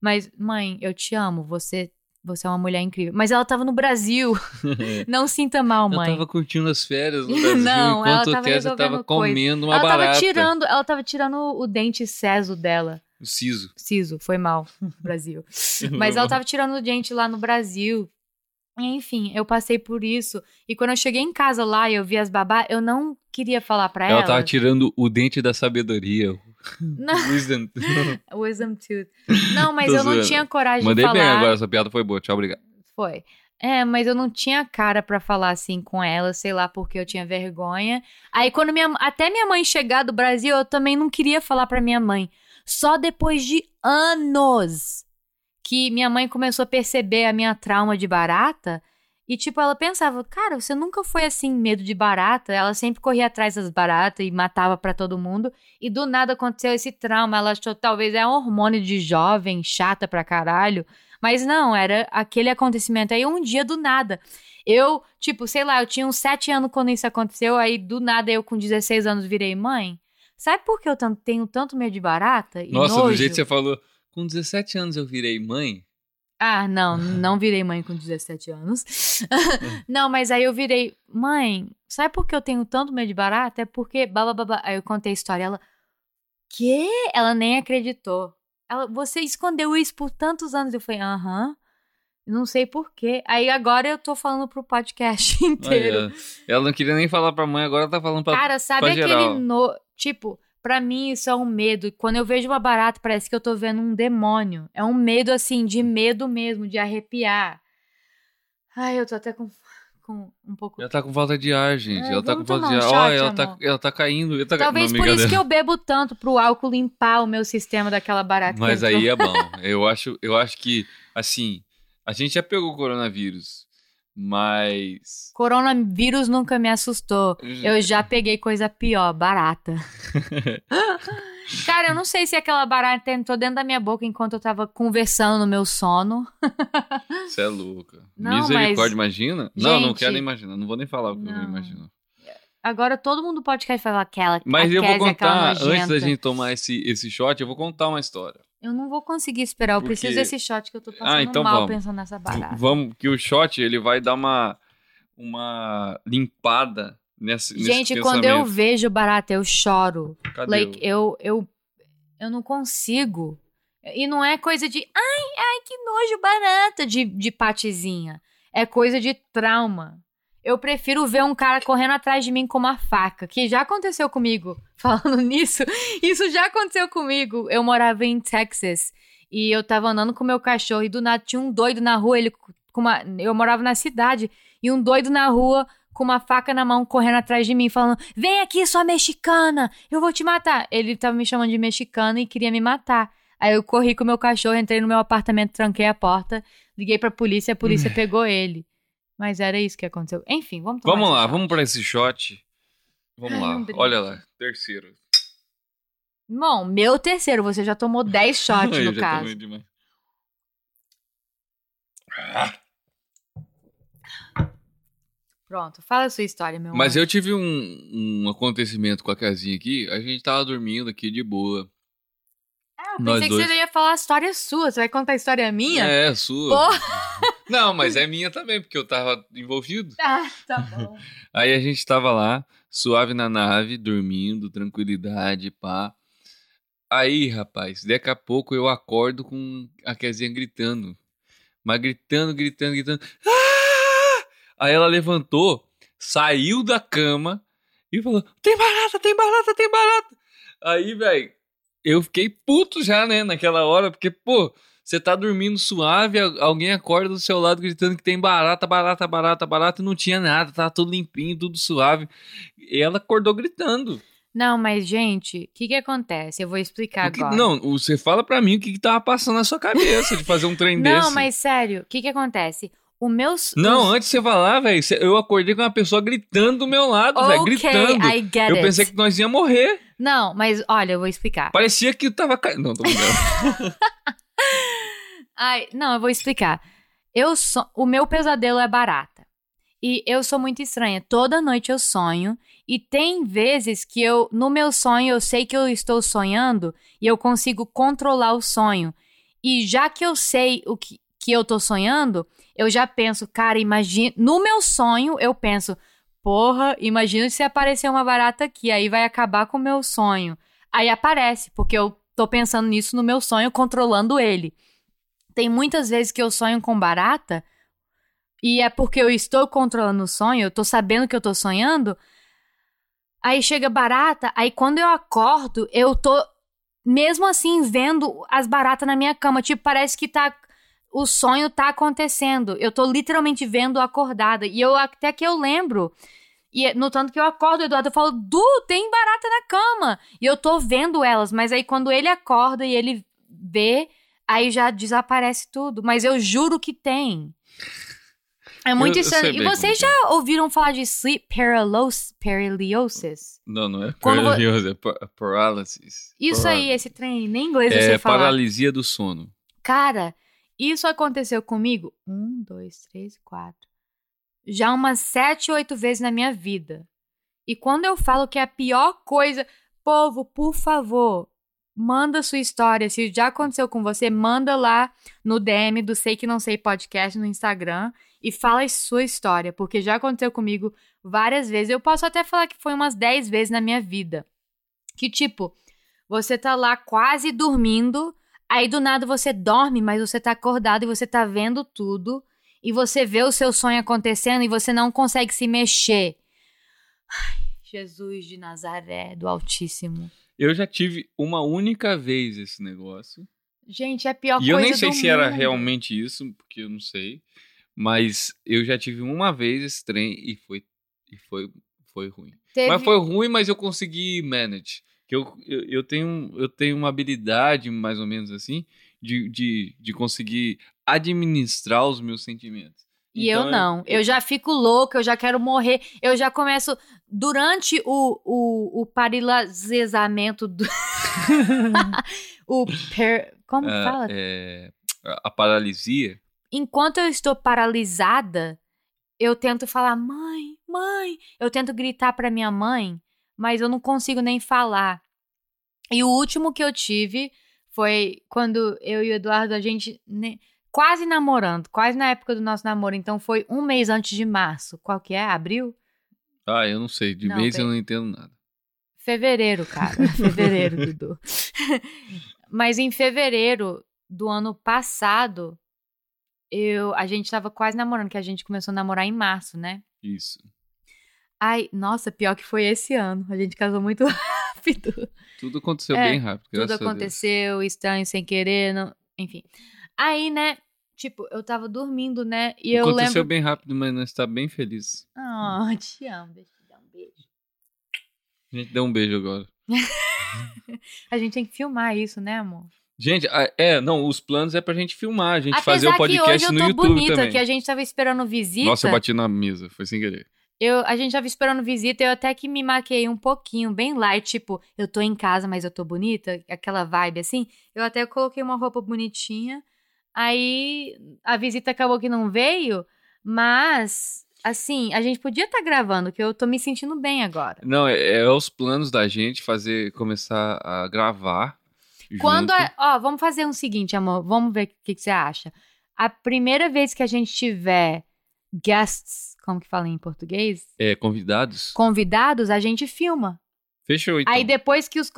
Mas, mãe, eu te amo, você, você é uma mulher incrível. Mas ela tava no Brasil. Não sinta mal, Eu mãe. tava curtindo as férias no Brasil Não, ela enquanto o tava resolvendo tava comendo uma ela barata. tava tirando, ela tava tirando o dente ceso dela. O siso. Siso, foi mal, Brasil. Mas ela tava tirando o dente lá no Brasil. Enfim, eu passei por isso. E quando eu cheguei em casa lá e eu vi as babá, eu não queria falar pra Ela ela. tava tirando o dente da sabedoria. Não, Wisdom. wisdom tooth. Não, mas Tô eu não zoando. tinha coragem Mandei de falar. bem agora, essa piada foi boa. Tchau, obrigado. Foi. É, mas eu não tinha cara pra falar assim com ela, sei lá, porque eu tinha vergonha. Aí quando minha até minha mãe chegar do Brasil, eu também não queria falar pra minha mãe. Só depois de anos que minha mãe começou a perceber a minha trauma de barata. E, tipo, ela pensava, cara, você nunca foi assim, medo de barata. Ela sempre corria atrás das baratas e matava pra todo mundo. E do nada aconteceu esse trauma. Ela achou talvez é um hormônio de jovem, chata pra caralho. Mas não, era aquele acontecimento. Aí um dia do nada. Eu, tipo, sei lá, eu tinha uns 7 anos quando isso aconteceu. Aí do nada eu com 16 anos virei mãe. Sabe por que eu tenho tanto medo de barata? Nossa, nojo? do jeito que você falou, com 17 anos eu virei mãe. Ah, não, não virei mãe com 17 anos. não, mas aí eu virei, mãe, sabe por que eu tenho tanto medo de barata? É porque babá. Aí eu contei a história, ela, quê? Ela nem acreditou. Ela, você escondeu isso por tantos anos. Eu falei, aham. Não sei por quê. Aí agora eu tô falando pro podcast inteiro. Ela não queria nem falar pra mãe, agora tá falando pra. Cara, sabe pra aquele no... Tipo, pra mim isso é um medo. Quando eu vejo uma barata, parece que eu tô vendo um demônio. É um medo, assim, de medo mesmo, de arrepiar. Ai, eu tô até com, com um pouco... Ela tá com falta de ar, gente. É, ela tá com falta de ar. um shot, ela, tá, ela tá caindo. Ela tá... Talvez não, por isso que brincadeira. eu bebo tanto, pro álcool limpar o meu sistema daquela barata. que Mas aí é bom. Eu acho, eu acho que, assim, a gente já pegou o coronavírus, mas. Coronavírus nunca me assustou. Eu já peguei coisa pior, barata. Cara, eu não sei se aquela barata entrou dentro da minha boca enquanto eu tava conversando no meu sono. Você é louca. Não, Misericórdia, mas- imagina? Não, não Gente- quero nem imaginar. Não vou nem falar o que eu Não. imagino. Agora todo mundo do podcast fala aquela. Mas eu vou contar, antes da gente tomar esse, esse shot, eu vou contar uma história. Eu não vou conseguir esperar. Eu Porque- preciso desse shot que eu tô passando Ah, então mal vamos. pensando nessa barata. Vamos, que o shot, ele vai dar uma, uma limpada nesse, nesse Gente, quando eu vejo barata, eu choro. Cadê Like, eu, eu, eu não consigo. E não é coisa de, ai, ai, que nojo barata de, de patizinha. É coisa de trauma. Eu prefiro ver um cara correndo atrás de mim com uma faca, que já aconteceu comigo. Falando nisso, isso já aconteceu comigo. Eu morava em Texas e eu tava andando com meu cachorro e do nada tinha um doido na rua, ele com uma, eu morava na cidade e um doido na rua com uma faca na mão correndo atrás de mim falando: "Vem aqui, sua mexicana, eu vou te matar". Ele tava me chamando de mexicana e queria me matar. Aí eu corri com meu cachorro, entrei no meu apartamento, tranquei a porta, liguei pra polícia, a polícia pegou ele. Mas era isso que aconteceu. Enfim, vamos tomar Vamos lá, vamos pra esse shot. Vamos Ai, lá, olha lá, terceiro. Bom, meu terceiro, você já tomou 10 shots Eu no já caso. tomei demais. Ah, Pronto, fala a sua história, meu Mas amor. eu tive um, um acontecimento com a casinha aqui, a gente tava dormindo aqui de boa. Ah, nós pensei que dois. você ia falar a história sua. Você vai contar a história minha? É, sua. Porra. Não, mas é minha também, porque eu tava envolvido. Ah, tá bom. Aí a gente tava lá, suave na nave, dormindo, tranquilidade, pá. Aí, rapaz, daqui a pouco eu acordo com a Kezinha gritando. Mas gritando, gritando, gritando. Ah! Aí ela levantou, saiu da cama e falou: Tem barata, tem barata, tem barata. Aí, velho, eu fiquei puto já, né, naquela hora, porque, pô, você tá dormindo suave, al- alguém acorda do seu lado gritando que tem barata, barata, barata, barata, e não tinha nada, tava tudo limpinho, tudo suave. E ela acordou gritando. Não, mas, gente, o que que acontece? Eu vou explicar que- agora. não, você fala pra mim o que, que tava passando na sua cabeça de fazer um trem Não, desse. mas sério, o que que acontece? O meu... Não, os- antes de você falar, velho, eu acordei com uma pessoa gritando do meu lado, velho, Ok, gritando. I get Eu it. pensei que nós ia morrer. Não, mas olha, eu vou explicar. Parecia que tava caindo. Não, tô brincando. Ai, não, eu vou explicar. Eu so... O meu pesadelo é barata. E eu sou muito estranha. Toda noite eu sonho. E tem vezes que eu, no meu sonho, eu sei que eu estou sonhando e eu consigo controlar o sonho. E já que eu sei o que, que eu tô sonhando, eu já penso, cara, imagina. No meu sonho, eu penso, porra, imagina se aparecer uma barata aqui, aí vai acabar com o meu sonho. Aí aparece, porque eu tô pensando nisso no meu sonho, controlando ele. Tem muitas vezes que eu sonho com barata e é porque eu estou controlando o sonho, eu tô sabendo que eu tô sonhando. Aí chega barata, aí quando eu acordo, eu tô mesmo assim vendo as baratas na minha cama, tipo, parece que tá o sonho tá acontecendo. Eu tô literalmente vendo acordada e eu até que eu lembro e é- no tanto que eu acordo, Eduardo, eu falo, Du, tem barata na cama. E eu tô vendo elas, mas aí quando ele acorda e ele vê, aí já desaparece tudo. Mas eu juro que tem. É muito Eu- eu E vocês já ouviram falar de sleep paralysis? paralysis? Não, não é paralisia, é pa- paralysis. Isso aí, esse trem, nem inglês eu É sei falar. paralisia do sono. Cara, isso aconteceu comigo um, dois, três, quatro. Já umas sete, oito vezes na minha vida. E quando eu falo que é a pior coisa. Povo, por favor, manda sua história. Se já aconteceu com você, manda lá no DM do Sei Que Não Sei Podcast no Instagram e fala a sua história, porque já aconteceu comigo várias vezes. Eu posso até falar que foi umas 10 vezes na minha vida. Que tipo, você tá lá quase dormindo, aí do nada você dorme, mas você tá acordado e você tá vendo tudo, e você vê o seu sonho acontecendo e você não consegue se mexer. Ai, Jesus de Nazaré, do Altíssimo. Eu já tive uma única vez esse negócio. Gente, é a pior E coisa eu nem sei se era mundo. realmente isso, porque eu não sei. Mas eu já tive uma vez esse trem e foi, e foi, foi ruim. Teve... Mas foi ruim, mas eu consegui manage. Que eu, eu, eu, tenho, eu tenho uma habilidade, mais ou menos assim, de, de, de conseguir administrar os meus sentimentos. E Então, eu não. Eu já fico louca, eu já quero morrer. Eu já começo. Durante o, o, o do. o. Per... Como é, fala? é, a paralisia. Enquanto eu estou paralisada, eu tento falar, mãe, mãe. Eu tento gritar pra minha mãe, mas eu não consigo nem falar. E o último que eu tive foi quando eu e o Eduardo, a gente. ne- Quase namorando, quase na época do nosso namoro. Então foi um mês antes de março. Qual que é? Abril? Ah, eu não sei. De Não, mês eu não entendo nada. Fevereiro, cara. Fevereiro, Dudu. Mas em fevereiro do ano passado, eu, a gente tava quase namorando, que a gente começou a namorar em março, né? Isso. Ai, nossa, pior que foi esse ano. A gente casou muito rápido. Tudo aconteceu É, bem rápido. Tudo graças a Deus. aconteceu, estranho, sem querer, não... enfim. Aí, né, tipo, eu tava dormindo, né? E eu Aconteceu lembro. bem rápido, mas nós está bem feliz. Ah, te amo, deixa eu te dar um beijo. A gente deu um beijo agora. A gente tem que filmar isso, né, amor? Gente, é, não, os planos é pra gente filmar, a gente Apesar fazer o que podcast hoje eu no tô YouTube bonita, também. que a gente tava esperando visita. Nossa, eu bati na mesa, foi sem querer. Eu, a gente tava esperando visita, eu até que me maquei um pouquinho, bem light, tipo, eu tô em casa, mas eu tô bonita, aquela vibe assim. Eu até coloquei uma roupa bonitinha. Aí a visita acabou que não veio, mas assim, a gente podia estar gravando, que eu tô me sentindo bem agora. Não, é, é os planos da gente fazer, começar a gravar. Quando, a- ó, vamos fazer um seguinte, amor, vamos ver o que, que você acha. A primeira vez que a gente tiver guests, como que fala em português? É, convidados. Convidados, a gente filma. Fechou, então. Aí depois que os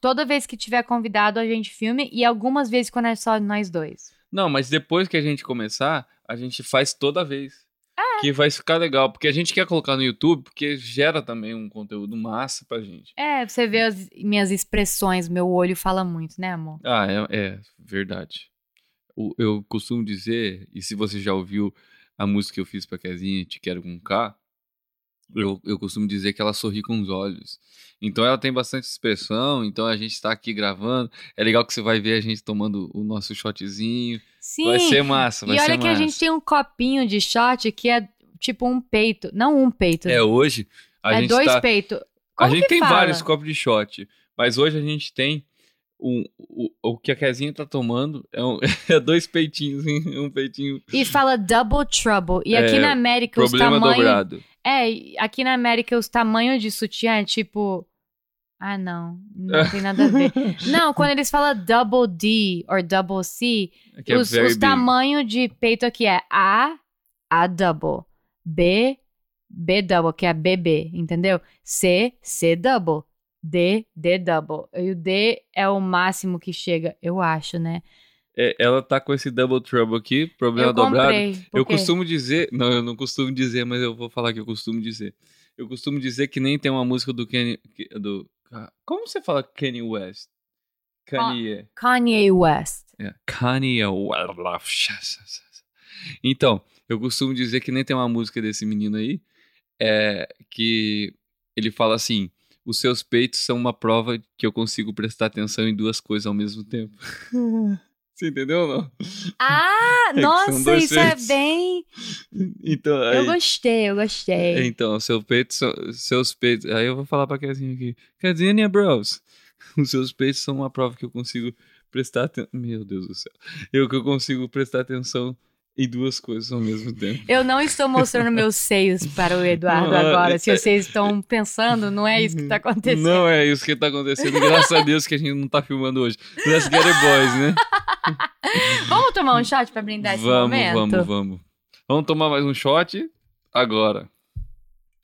toda vez que tiver convidado a gente filme e algumas vezes quando é só nós dois. Não, mas depois que a gente começar, a gente faz toda vez. É. Que vai ficar legal, porque a gente quer colocar no YouTube, porque gera também um conteúdo massa pra gente. É, você vê as minhas expressões, meu olho fala muito, né, amor? Ah, é, é verdade. O- eu costumo dizer, e se você já ouviu a música que eu fiz pra Kezinha, Te Quero Com K, eu, eu costumo dizer que ela sorri com os olhos. Então ela tem bastante expressão, então a gente tá aqui gravando. É legal que você vai ver a gente tomando o nosso shotzinho. Sim. Vai ser massa, vai e ser olha que massa. a gente tem um copinho de shot que é tipo um peito, não um peito. É, hoje a é gente dois tá... peitos. A gente tem fala? vários copos de shot, mas hoje a gente tem um, o, o que a Kezinha tá tomando é, um- é dois peitinhos, hein? um peitinho E fala double trouble. E aqui É, na América os tamanhos dobrado. É, aqui na América os tamanhos de sutiã é tipo. Ah, não. Não tem nada a ver. Não, quando eles falam double D or double C, Que é os, os tamanhos de peito aqui é A, A double. B, B double, que é BB, entendeu? C, C double. D, D double. E o D é o máximo que chega, eu acho, né? É, ela tá com esse double trouble aqui, problema eu dobrado. comprei. Eu costumo dizer, não, eu não costumo dizer, mas eu vou falar que eu costumo dizer. Eu costumo dizer que nem tem uma música do Kanye, do Como você fala Kanye West? Kanye. Kanye West. É, Kanye West. Então, eu costumo dizer que nem tem uma música desse menino aí, é que ele fala assim: os seus peitos são uma prova que eu consigo prestar atenção em duas coisas ao mesmo tempo. Você entendeu ou não? Ah, É nossa, isso é peitos. bem. Então, aí, Eu gostei, eu gostei. então seu peito seus peitos. Aí eu vou falar pra Kezinha aqui: Kezinha, bros, os seus peitos são uma prova que eu consigo prestar atenção. Meu Deus do céu. Eu que eu consigo prestar atenção e duas coisas ao mesmo tempo. Eu não estou mostrando meus seios para o Eduardo Não, agora. é- Se vocês estão pensando, não é isso que está acontecendo. Não é isso que tá acontecendo. Graças a Deus que a gente não tá filmando hoje. Let's get it, boys, né? Vamos tomar um shot para brindar esse vamos, momento? vamos, vamos. Vamos tomar mais um shot agora.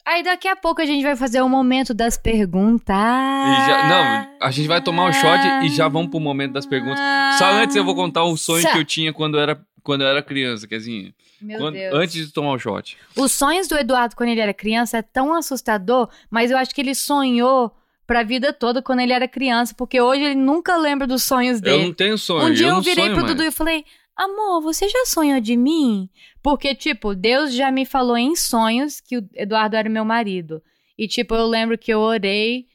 Aí daqui a pouco a gente vai fazer o momento das perguntas. Já- não, a gente vai tomar um shot e já vamos pro momento das perguntas. Só antes eu vou contar o sonho Sa- que eu tinha quando eu era, quando eu era criança, Kezinha. Meu Quando- antes de tomar o shot. Os sonhos do Eduardo quando ele era criança é tão assustador, mas eu acho que ele sonhou pra vida toda quando ele era criança, porque hoje ele nunca lembra dos sonhos Eu dele. não tenho sonho. um dia eu eu, virei pro mais. Dudu e falei: Amor, você já sonhou de mim? Porque, tipo, Deus já me falou em sonhos que o Eduardo era meu marido. E, tipo, eu lembro que eu orei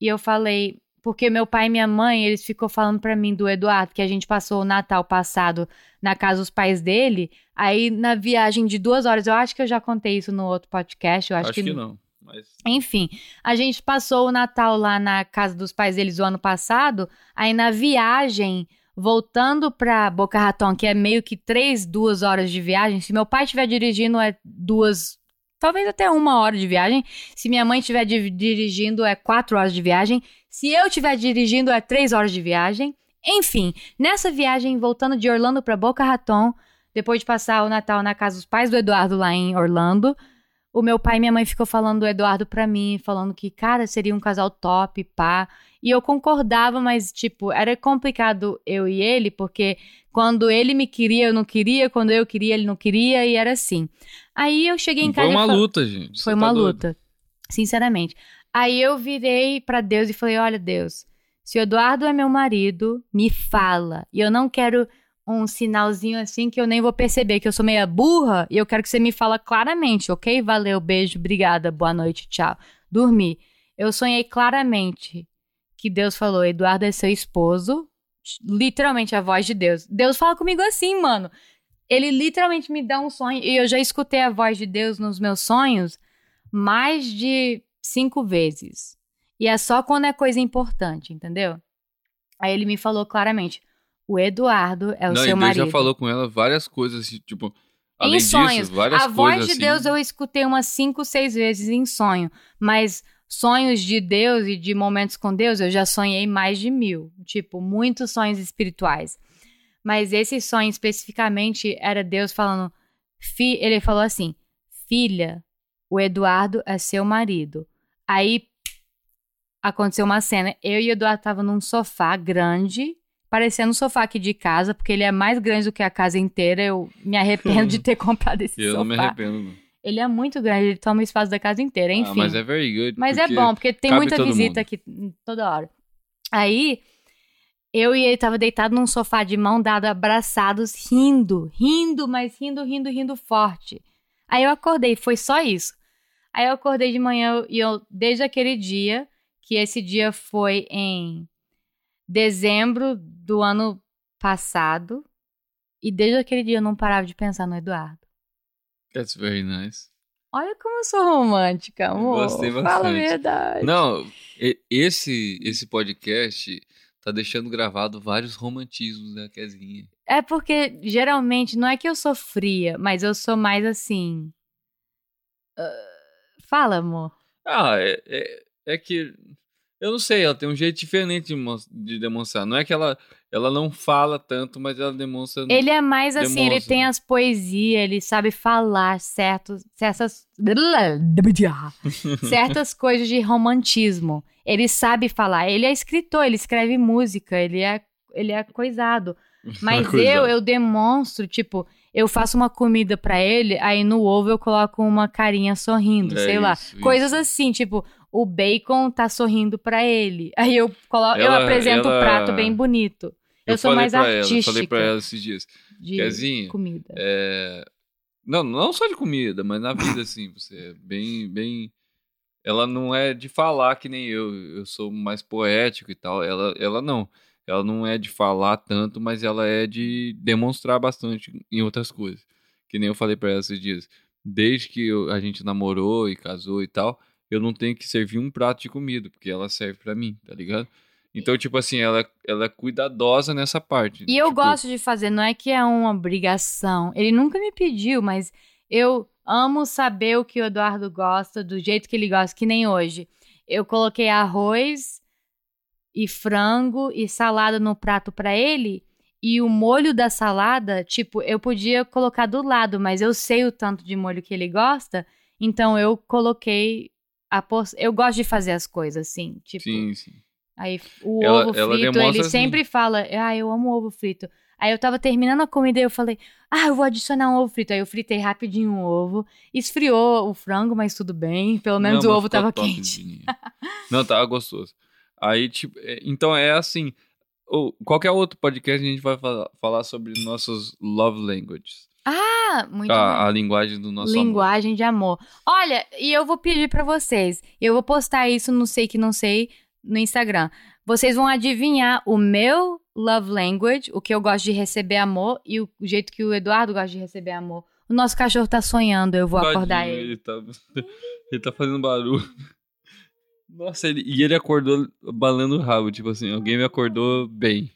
e eu falei. Porque meu pai e minha mãe, eles ficou falando pra mim do Eduardo, que a gente passou o Natal passado na casa dos pais dele. Aí, na viagem de duas horas, eu acho que eu já contei isso no outro podcast. Eu acho, Acho, que, não. Mas enfim, a gente passou o Natal lá na casa dos pais deles o ano passado. Aí na viagem, voltando pra Boca Raton, que é meio que três, duas horas de viagem. Se meu pai estiver dirigindo, é duas, talvez até uma hora de viagem. Se minha mãe estiver di- dirigindo, é quatro horas de viagem. Se eu estiver dirigindo, é três horas de viagem. Enfim, nessa viagem, voltando de Orlando pra Boca Raton, depois de passar o Natal na casa dos pais do Eduardo lá em Orlando, o meu pai e minha mãe ficou falando do Eduardo pra mim, falando que, cara, seria um casal top, pá. E eu concordava, mas, tipo, era complicado eu e ele, porque quando ele me queria, eu não queria, quando eu queria, ele não queria, e era assim. Aí eu cheguei em foi casa. e uma luta, gente. Foi Você uma tá doido. luta, sinceramente. Aí eu virei pra Deus e falei: Olha, Deus, se o Eduardo é meu marido, me fala. E eu não quero um sinalzinho assim que eu nem vou perceber que eu sou meia burra e eu quero que você me fala claramente, ok? Valeu, beijo, obrigada, boa noite, tchau. Dormi. Eu sonhei claramente que Deus falou: Eduardo é seu esposo. Literalmente a voz de Deus. Deus fala comigo assim, mano. Ele literalmente me dá um sonho. E eu já escutei a voz de Deus nos meus sonhos mais de cinco vezes. E é só quando é coisa importante, entendeu? Aí ele me falou claramente: o Eduardo é o não, seu e Deus marido. já falou com ela várias coisas, tipo, além em disso, sonhos. várias a voz de assim. Deus eu escutei umas cinco, seis vezes em sonho. Mas sonhos de Deus e de momentos com Deus eu já sonhei mais de mil. Tipo, muitos sonhos espirituais. Mas esse sonho especificamente era Deus falando. Fi, ele falou assim: Filha, o Eduardo é seu marido. Aí aconteceu uma cena. Eu e o Eduardo estavam num sofá grande, parecendo um sofá aqui de casa, porque ele é mais grande do que a casa inteira. Eu me arrependo de ter comprado esse Eu sofá. não me arrependo, não. Ele é muito grande, ele toma o espaço da casa inteira, enfim. Ah, mas é very good. Mas é bom, porque tem muita visita mundo. aqui hum, toda hora. Aí, eu e ele tava deitado num sofá de mão dada, abraçados, rindo, rindo, mas rindo, rindo, rindo forte. Aí eu acordei, foi só isso. Aí eu acordei de manhã e eu, desde aquele dia, que esse dia foi em dezembro do ano passado, e desde aquele dia eu não parava de pensar no Eduardo. That's very nice. Olha como eu sou romântica, amor. Gostei Fala a bastante. verdade. Não, esse, esse podcast tá deixando gravado vários romantismos da Kezinha. É porque geralmente não é que eu sou fria, mas eu sou mais assim. ah, fala, amor. Ah, é, é, é que. Eu não sei, ela tem um jeito diferente de, demonstrar. Não é que ela, ela não fala tanto, mas ela demonstra. Ele é mais assim, ele tem as poesias, ele sabe falar certos, certas, certas coisas de romantismo. Ele sabe falar. Ele é escritor, ele escreve música, ele é, ele é coisado. Mas Coisa. eu, eu demonstro, tipo, eu faço uma comida pra ele, aí no ovo eu coloco uma carinha sorrindo, É sei lá. isso, Coisas isso. assim, tipo, o bacon tá sorrindo pra ele. Aí eu coloco, eu Ela- apresento o ela- prato bem bonito. Eu, sou falei mais pra ela, artística falei pra ela esses dias. de Kezinha, comida. É, Não, não só de comida, mas na vida, assim, você é bem, bem. Ela não é de falar que nem eu. Eu sou mais poético e tal. Ela, ela não. Ela não é de falar tanto, mas ela é de demonstrar bastante em outras coisas. Que nem eu falei pra ela esses dias. Desde que eu- a gente namorou e casou e tal, eu não tenho que servir um prato de comida, porque ela serve pra mim, tá ligado? Então, tipo assim, ela, ela é cuidadosa nessa parte. E eu Tipo, gosto de fazer, não é que é uma obrigação. Ele nunca me pediu, mas eu amo saber o que o Eduardo gosta, do jeito que ele gosta, que nem hoje. Eu coloquei arroz e frango e salada no prato pra ele. E o molho da salada, tipo, eu podia colocar do lado, mas eu sei o tanto de molho que ele gosta, então eu coloquei Eu gosto de fazer as coisas assim, tipo. Sim, sim. Aí o Ela- ovo frito, ele assim. sempre fala, ah, eu amo ovo frito. Aí eu tava terminando a comida e eu falei, ah, eu vou adicionar um ovo frito. Aí eu fritei rapidinho o ovo, esfriou o frango, mas tudo bem, pelo menos Não, o ovo tava quente. Não, tava gostoso. Aí, tipo, é- então é assim. ou qualquer outro podcast a gente vai falar, falar sobre nossos love languages. Ah, muito. A, a linguagem do nosso amor. Linguagem de amor. Olha, e eu vou pedir pra vocês. Eu vou postar isso no Sei Que Não Sei no Instagram. Vocês vão adivinhar o meu love language, o que eu gosto de receber amor e o jeito que o Eduardo gosta de receber amor. O nosso cachorro tá sonhando, eu vou acordar Tadinho, ele. tá, ele tá fazendo barulho. Nossa, ele, e ele acordou balando o rabo, tipo assim, alguém me acordou bem.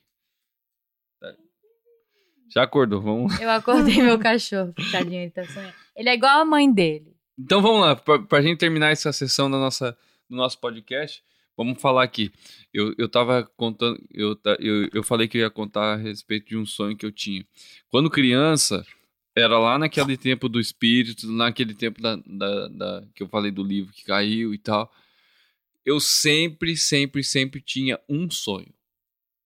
Já acordou, vamos lá. Eu acordei meu cachorro, tadinho, ele tá sonhando. Ele é igual a mãe dele. Então vamos lá, pra, pra gente terminar essa sessão da nossa, do nosso podcast, vamos falar aqui. Eu, eu tava contando, eu, eu, eu falei que eu ia contar a respeito de um sonho que eu tinha. Quando criança, era lá naquele tempo do espírito, naquele tempo da, da, da- que eu falei do livro que caiu e tal. Eu sempre, sempre, sempre tinha um sonho.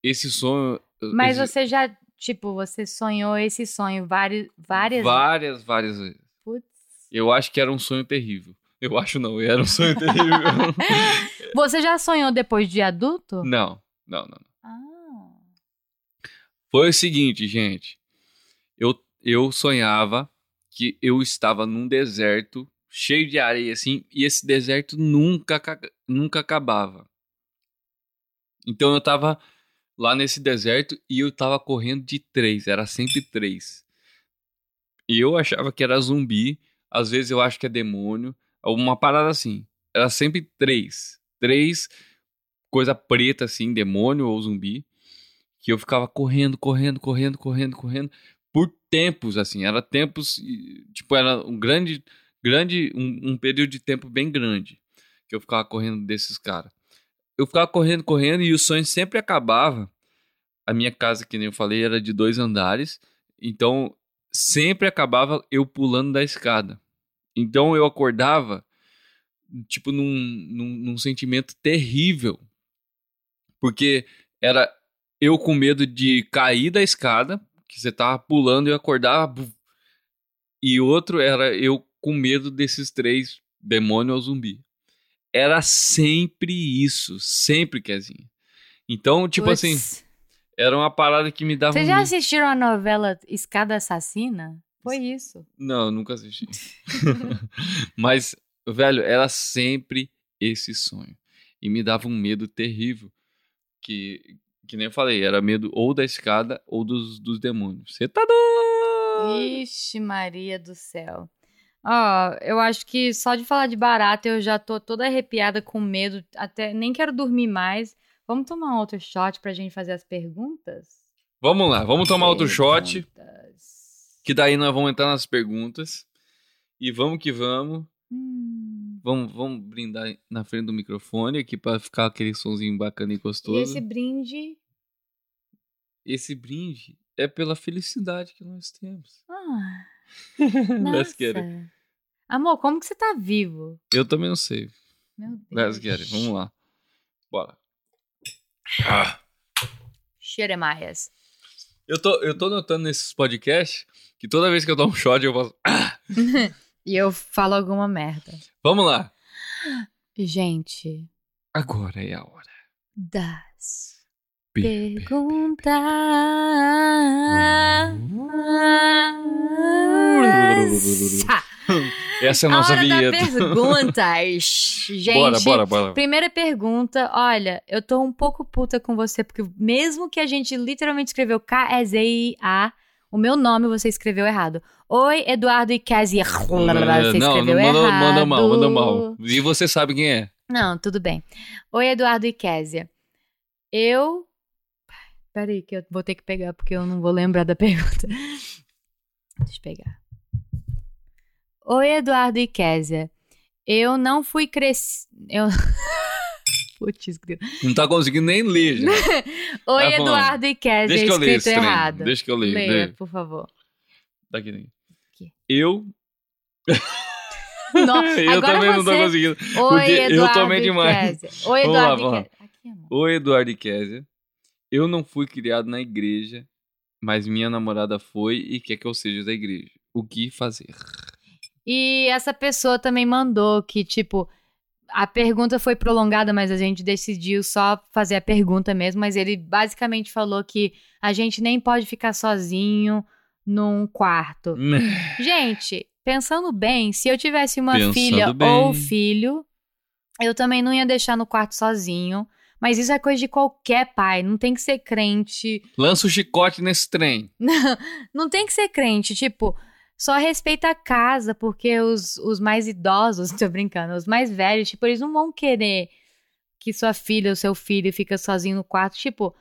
Esse sonho. Mas esse- você já, tipo, você sonhou esse sonho várias, várias Várias, várias vezes. Putz. Eu acho que era um sonho terrível. Eu acho não, era um sonho terrível. Você já sonhou depois de adulto? não, não, não. Ah. Foi o seguinte, gente. Eu, eu sonhava que eu estava num deserto cheio de areia, assim, e esse deserto nunca, ca- nunca acabava. Então eu tava lá nesse deserto e eu tava correndo de três, era sempre três. E eu achava que era zumbi, às vezes eu acho que é demônio, uma parada assim. Era sempre três. Três, coisa preta assim, demônio ou zumbi que eu ficava correndo, correndo, correndo, correndo, correndo por tempos assim, era tempos, tipo, era um grande grande um, um período de tempo bem grande que eu ficava correndo desses caras. Eu ficava correndo, correndo e o sonho sempre acabava. A minha casa, que nem eu falei, era de dois andares, então sempre acabava eu pulando da escada. Então eu acordava tipo num, num, num sentimento terrível, porque era eu com medo de cair da escada, que você tava pulando e eu acordava. E outro era eu com medo desses três demônio ou zumbi. Era sempre isso, sempre, Kezinha. Então, tipo Putz. assim, era uma parada que me dava Vocês já assistiram a novela Escada Assassina? Foi isso. Não, nunca assisti. Mas, velho, era sempre esse sonho. E me dava um medo terrível. Que, que nem eu falei, era medo ou da escada ou dos, dos demônios. Você tá doido? Ixi, Maria do céu. Ó, eu acho que só de falar de barata eu já tô toda arrepiada com medo, até nem quero dormir mais. Vamos tomar um outro shot pra gente fazer as perguntas? Vamos lá, vamos tomar outro shot. Perguntas. Que daí nós vamos entrar nas perguntas. E vamos que vamos. Hum. Vamos, vamos brindar na frente do microfone aqui pra ficar aquele sonzinho bacana e E gostoso. esse brinde. Esse brinde é pela felicidade que nós temos. Ah, Let's get it. Amor, como que você tá vivo? Eu também não sei. Meu Deus. Let's get it. Vamos lá. Bora. Ah. Xeremaias. Eu tô, eu tô notando nesses podcasts que toda vez que eu dou um shot eu faço. Ah. E eu falo alguma merda. Vamos lá. Gente, Agora é a hora. das Pe- perguntas. Essa é a A nossa hora da vinheta. perguntas. Gente, Bora, bora, bora. primeira pergunta. Olha, eu tô um pouco puta com você, porque mesmo que a gente literalmente escreveu K-E-Z-I-A, o meu nome você escreveu errado. Oi, Eduardo e Kézia. Você É, não, escreveu não manda, errado. manda mal, manda mal. E você sabe quem é. Não, tudo bem. Oi, Eduardo e Késia. Eu. Peraí, que eu vou ter que pegar, porque eu não vou lembrar da pergunta. Deixa eu pegar. Oi, Eduardo e Késia. Eu não fui crescer. Eu. Putz. Não tá conseguindo nem ler, já. Oi, falando. Eduardo e Késia. Deixa que eu Escrito esse trem. errado. Deixa que eu leio. Leia, leio. por favor. Daqui nem. Aqui. Eu. No- eu agora também não tô você- conseguindo. Oi, porque eu Eduardo tomei demais. Kézia. Oi, Eduardo e. Kézia. Oi, Eduardo e Kézia. Eu não fui criado na igreja, mas minha namorada foi e quer que eu seja da igreja. O que fazer? E essa pessoa também mandou que, tipo, a pergunta foi prolongada, mas a gente decidiu só fazer a pergunta mesmo. Mas ele basicamente falou que a gente nem pode ficar sozinho num quarto. Gente, pensando bem, se eu tivesse uma Pensando filha bem. ou filho, eu também não ia deixar no quarto sozinho. Mas isso é coisa de qualquer pai, não tem que ser crente. Lança o chicote nesse trem. Não tem que ser crente, tipo, só respeita a casa, porque os, os mais idosos, tô brincando, os mais velhos, tipo, eles não vão querer que sua filha ou seu filho fica sozinho no quarto. Tipo,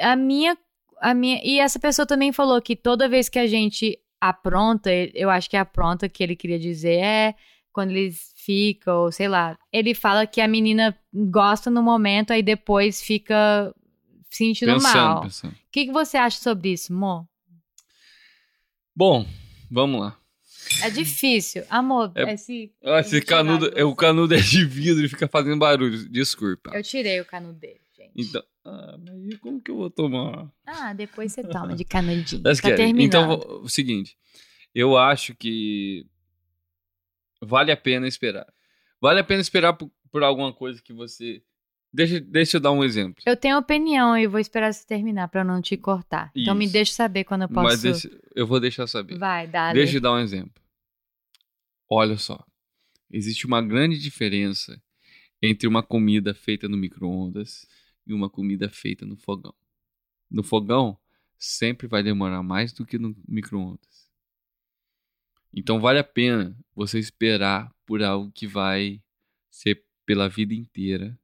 a minha, a minha. E essa pessoa também falou que toda vez que a gente apronta, eu acho que apronta que ele queria dizer é quando eles ficam, ou sei lá. Ele fala que a menina gosta no momento, aí depois fica sentindo Pensando, mal. O que, que você acha sobre isso, Mo? Bom, vamos lá. É difícil. Amor, É- esse. Ah, Esse tirar canudo, é, o canudo é de vidro e fica fazendo barulho. Desculpa. Eu tirei o canudo dele, gente. Então, ah, mas como que eu vou tomar? Ah, depois você toma de canudinho. Tá quer- terminando. Então, o seguinte. Eu acho que vale a pena esperar. Vale a pena esperar por, por alguma coisa que você. Deixa, deixa eu dar um exemplo. Eu tenho opinião e vou esperar você terminar pra eu não te cortar. Então me Isso. deixa saber quando eu posso. Mas deixa- eu vou deixar saber. Vai, dá. Deixa eu dar um exemplo. Olha só. Existe uma grande diferença entre uma comida feita no micro-ondas e uma comida feita no fogão. No fogão, sempre vai demorar mais do que no micro-ondas. Então vale a pena você esperar por algo que vai ser pela vida inteira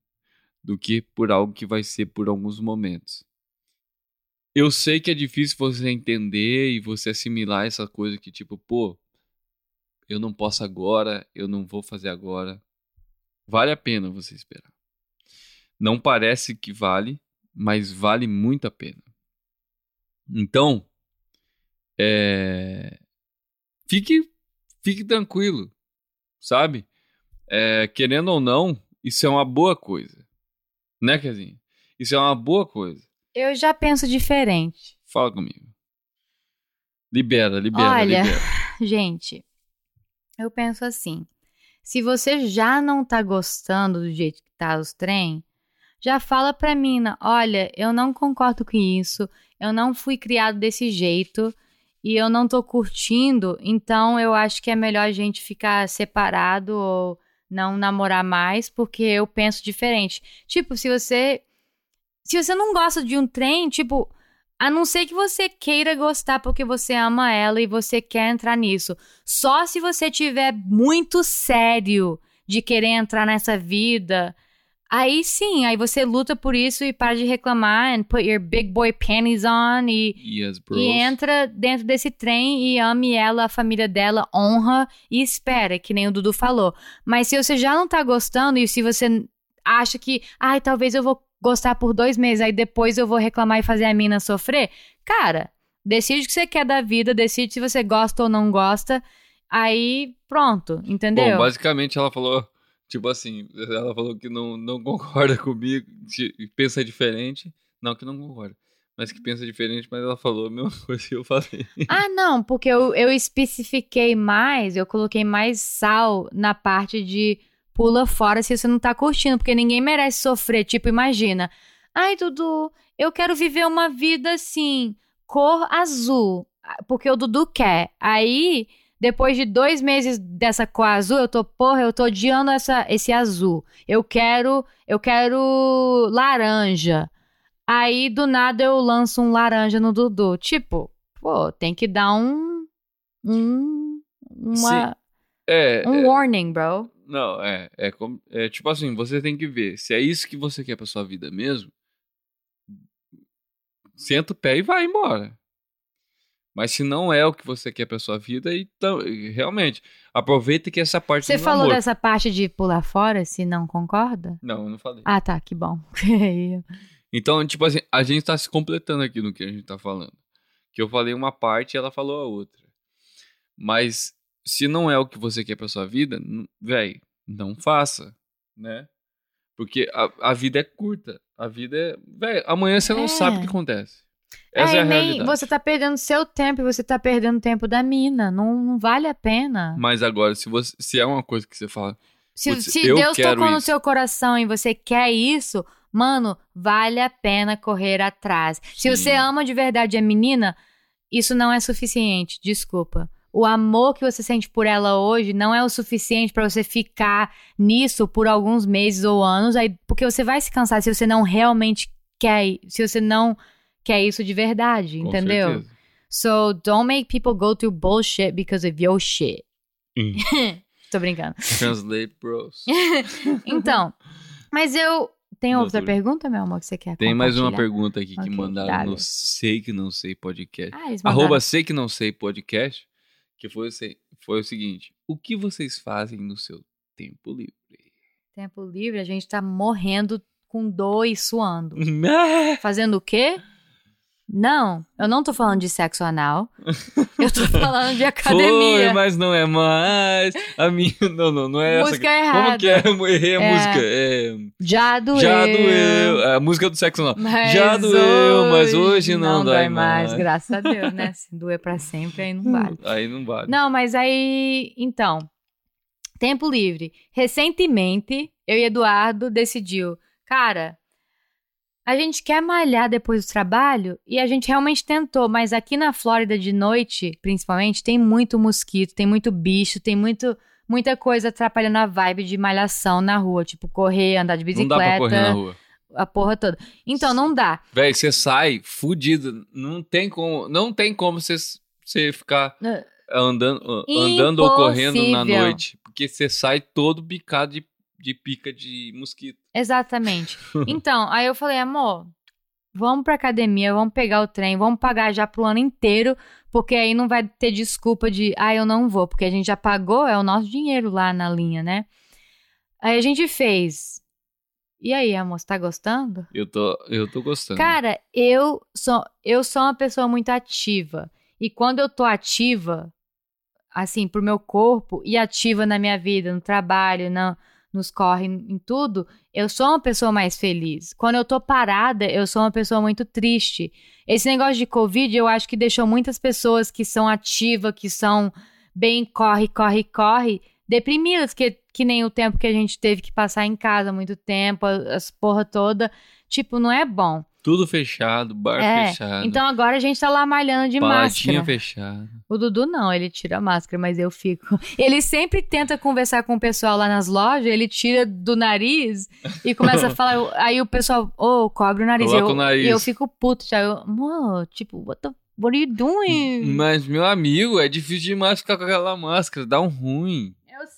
do que por algo que vai ser por alguns momentos. Eu sei que é difícil você entender e você assimilar essa coisa que tipo, pô, eu não posso agora, eu não vou fazer agora. Vale a pena você esperar. Não parece que vale, mas vale muito a pena. Então, é... fique, fique tranquilo, sabe? É, querendo ou não, isso é uma boa coisa. Né, Kezinha? Isso é uma boa coisa. Eu já penso diferente. Fala comigo. Libera, libera, Olha. libera. Gente, eu penso assim. Se você já não tá gostando do jeito que tá os trem, já fala pra mina, olha, eu não concordo com isso, eu não fui criado desse jeito e eu não tô curtindo, então eu acho que é melhor a gente ficar separado ou não namorar mais, porque eu penso diferente. Tipo, se você se você não gosta de um trem, tipo, a não ser que você queira gostar porque você ama ela e você quer entrar nisso. Só se você tiver muito sério de querer entrar nessa vida, aí sim, aí você luta por isso e para de reclamar and put your big boy panties on e, Yes, e entra dentro desse trem e ame ela, a família dela, honra e espera, que nem o Dudu falou. Mas se você já não tá gostando e se você acha que, ai, talvez eu vou gostar por dois meses, aí depois eu vou reclamar e fazer a mina sofrer, cara, decide o que você quer da vida, decide se você gosta ou não gosta, aí pronto, entendeu? Bom, basicamente ela falou, tipo assim, ela falou que não, não concorda comigo, pensa diferente. Não, que não concorda, mas que pensa diferente, mas ela falou a mesma coisa que eu falei. Ah, não, porque eu, eu especifiquei mais, eu coloquei mais sal na parte de pula fora se você não tá curtindo, porque ninguém merece sofrer. Tipo, imagina. Ai, Dudu, eu quero viver uma vida assim, cor azul, porque o Dudu quer. Aí, depois de dois meses dessa cor azul, eu tô, porra, eu tô odiando essa, esse azul. Eu quero, eu quero laranja. Aí, do nada, eu lanço um laranja no Dudu. Tipo, pô, tem que dar um. Um. Uma, É, um é, warning, bro. não, é, é, como- é tipo assim, você tem que ver se é isso que você quer pra sua vida mesmo, senta o pé e vai embora. Mas se não é o que você quer pra sua vida, então, realmente, aproveita que essa parte Você falou namoro- dessa parte de pular fora, se não concorda? Não, eu não falei. Ah, tá, que bom. Então, tipo assim, a gente tá se completando aqui no que a gente tá falando. Que eu falei uma parte e ela falou a outra. Mas se não é o que você quer pra sua vida, véi, não faça, né? Porque a, a vida é curta. A vida é. Véi, amanhã você não É. sabe o que acontece. Essa é, é, nem você tá perdendo seu tempo e você tá perdendo tempo da mina. Não, não vale a pena. Mas agora, se, você, se é uma coisa que você fala, Se, putz, se Deus tocou no isso. seu coração e você quer isso, mano, vale a pena correr atrás. Se Sim. você ama de verdade a menina, isso não é suficiente, desculpa. O amor que você sente por ela hoje não é o suficiente pra você ficar nisso por alguns meses ou anos, aí, porque você vai se cansar se você não realmente quer, se você não quer isso de verdade, com entendeu? certeza. So don't make people go through bullshit because of your shit. Hum. Tô brincando. Translate bros. Então, mas eu. Tem outra Doutor. pergunta, meu amor, que você quer Tem mais uma pergunta aqui que Ok, mandaram dale. no Sei Que Não Sei Podcast. Ah, eles mandaram. Arroba Sei Que Não Sei Podcast. Que foi, foi o seguinte: O que vocês fazem no seu tempo livre? Tempo livre, a gente tá morrendo com dor e suando. Né? Fazendo o quê? Não, eu não tô falando de sexo anal. Eu tô falando de Foi, academia. mas não é mais. A minha. Não, não, não é música essa. errada. Como que é? Eu errei a É. música. É, Já doeu. já doeu. A música do sexo não. Mas Já doeu, mas hoje não dói mais. Graças a Deus, né? Se doer pra sempre, aí não vale. Aí não vale. Não, mas aí. Então. Tempo livre. Recentemente, eu e Eduardo decidiu, cara, a gente quer malhar depois do trabalho e a gente realmente tentou, mas aqui na Flórida de noite, principalmente, tem muito mosquito, tem muito bicho, tem muito, muita coisa atrapalhando a vibe de malhação na rua, tipo correr, andar de não bicicleta, dá pra correr na rua. a porra toda. Então não dá. Véi, você sai fudido. Não tem como, não tem como você, você ficar É. andando, andando ou correndo na noite. Porque você sai todo picado de, de pica de mosquito. Exatamente. Então, aí eu falei, amor, vamos pra academia, vamos pegar o trem, vamos pagar já pro ano inteiro, porque aí não vai ter desculpa de, ah, eu não vou, porque a gente já pagou, é o nosso dinheiro lá na linha, né? Aí a gente fez. E aí, amor, você tá gostando? Eu tô, eu tô gostando. Cara, eu sou, eu sou uma pessoa muito ativa. E quando eu tô ativa, assim, pro meu corpo, e ativa na minha vida, no trabalho, na, nos corre, em tudo, eu sou uma pessoa mais feliz. Quando eu tô parada, eu sou uma pessoa muito triste. Esse negócio de Covid, eu acho que deixou muitas pessoas que são ativas, que são bem corre, corre, corre, deprimidas, que, que nem o tempo que a gente teve que passar em casa muito tempo, as porra toda. Tipo, não é bom. Tudo fechado, bar É, fechado. Então agora a gente tá lá malhando de Paladinha máscara. fechada. O Dudu não, ele tira a máscara, mas eu fico. Ele sempre tenta conversar com o pessoal lá nas lojas, ele tira do nariz e começa a falar. Aí o pessoal, ô, cobre o nariz. Coloca eu, o nariz. E eu fico puto já. Eu, tipo, what, the, what are you doing? Mas, meu amigo, é difícil demais ficar com aquela máscara. Dá um ruim.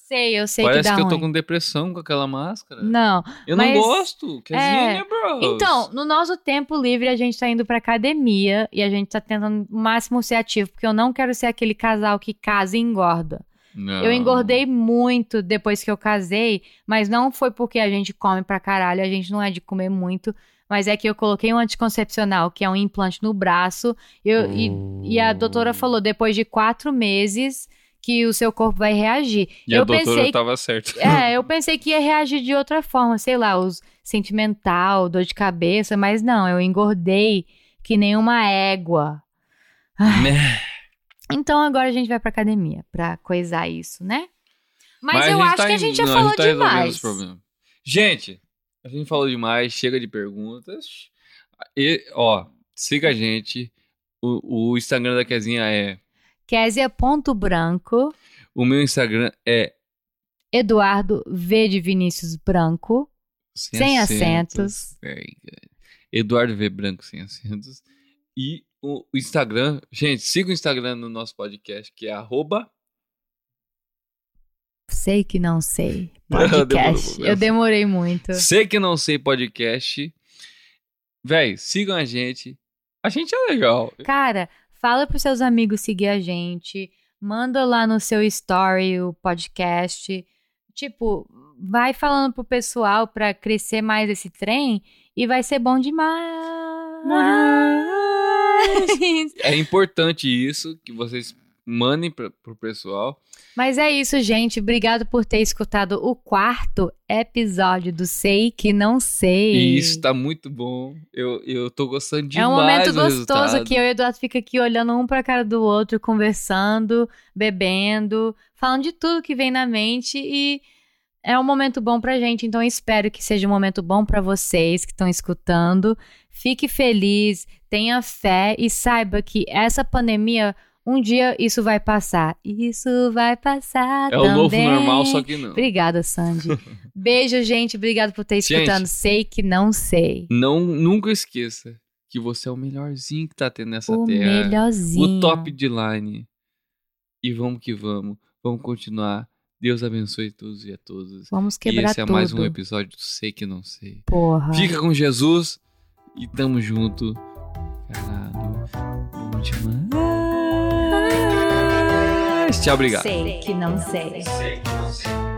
Eu sei, eu sei Parece que que, dá eu tô ruim. com depressão com aquela máscara. Não. eu mas- não gosto. Querzinha, bro. Então, no nosso tempo livre, a gente tá indo pra academia e a gente tá tentando o máximo ser ativo, porque eu não quero ser aquele casal que casa e engorda. Eu engordei muito depois que eu casei, mas não foi porque a gente come pra caralho, a gente não é de comer muito, mas é que eu coloquei um anticoncepcional, que é um implante no braço, eu- e, e a doutora falou, depois de quatro meses, que o seu corpo vai reagir. E a eu doutora pensei tava certa. é, eu pensei que ia reagir de outra forma, sei lá, os sentimental, dor de cabeça, mas não, eu engordei que nem uma égua. Né? Então agora a gente vai pra academia pra coisar isso, né? Mas, a eu gente acho tá que a gente já não, falou tá resolvendo demais. os problemas. Gente, a gente falou demais, chega de perguntas. E, ó, siga a gente. O, o Instagram da Kezinha é. Késia.branco, O meu Instagram é. Eduardo V de Vinícius Branco, Sem acentos. Very good. Eduardo V Branco sem acentos. E o Instagram, gente, siga o Instagram no nosso podcast, que é arroba. sei que não sei, podcast. meu. eu demorei muito. Sei que não sei podcast. Véi, sigam a gente. A gente é legal. Cara, fala pros seus amigos seguir a gente. Manda lá no seu story o podcast. Tipo, vai falando pro pessoal pra crescer mais esse trem e vai ser bom demais. É importante isso, que vocês mandem pra, pro pessoal. Mas é isso, gente. Obrigado por ter escutado o quarto episódio do Sei Que Não Sei. E isso tá muito bom. Eu, eu tô gostando É demais um momento gostoso que eu e o Eduardo fica aqui olhando um pra cara do outro, conversando, bebendo, falando de tudo que vem na mente e é um momento bom pra gente, então espero que seja um momento bom pra vocês que estão escutando. Fique feliz, tenha fé e saiba que essa pandemia um dia isso vai passar. Isso vai passar É o novo também. normal, só que não. Obrigada, Sandy. Beijo, gente. Obrigado por ter Gente. escutando. Sei que não sei. Não, nunca esqueça que você é o melhorzinho que tá tendo nessa o terra. melhorzinho. O top de line. E vamos que vamos. Vamos continuar. Deus abençoe todos e a todas. Vamos E quebrar esse é tudo. mais um episódio do Sei Que Não Sei. Porra. Fica com Jesus e tamo junto. Caralho. Bom demais. Tchau, obrigado. Sei que não sei. Sei que não sei.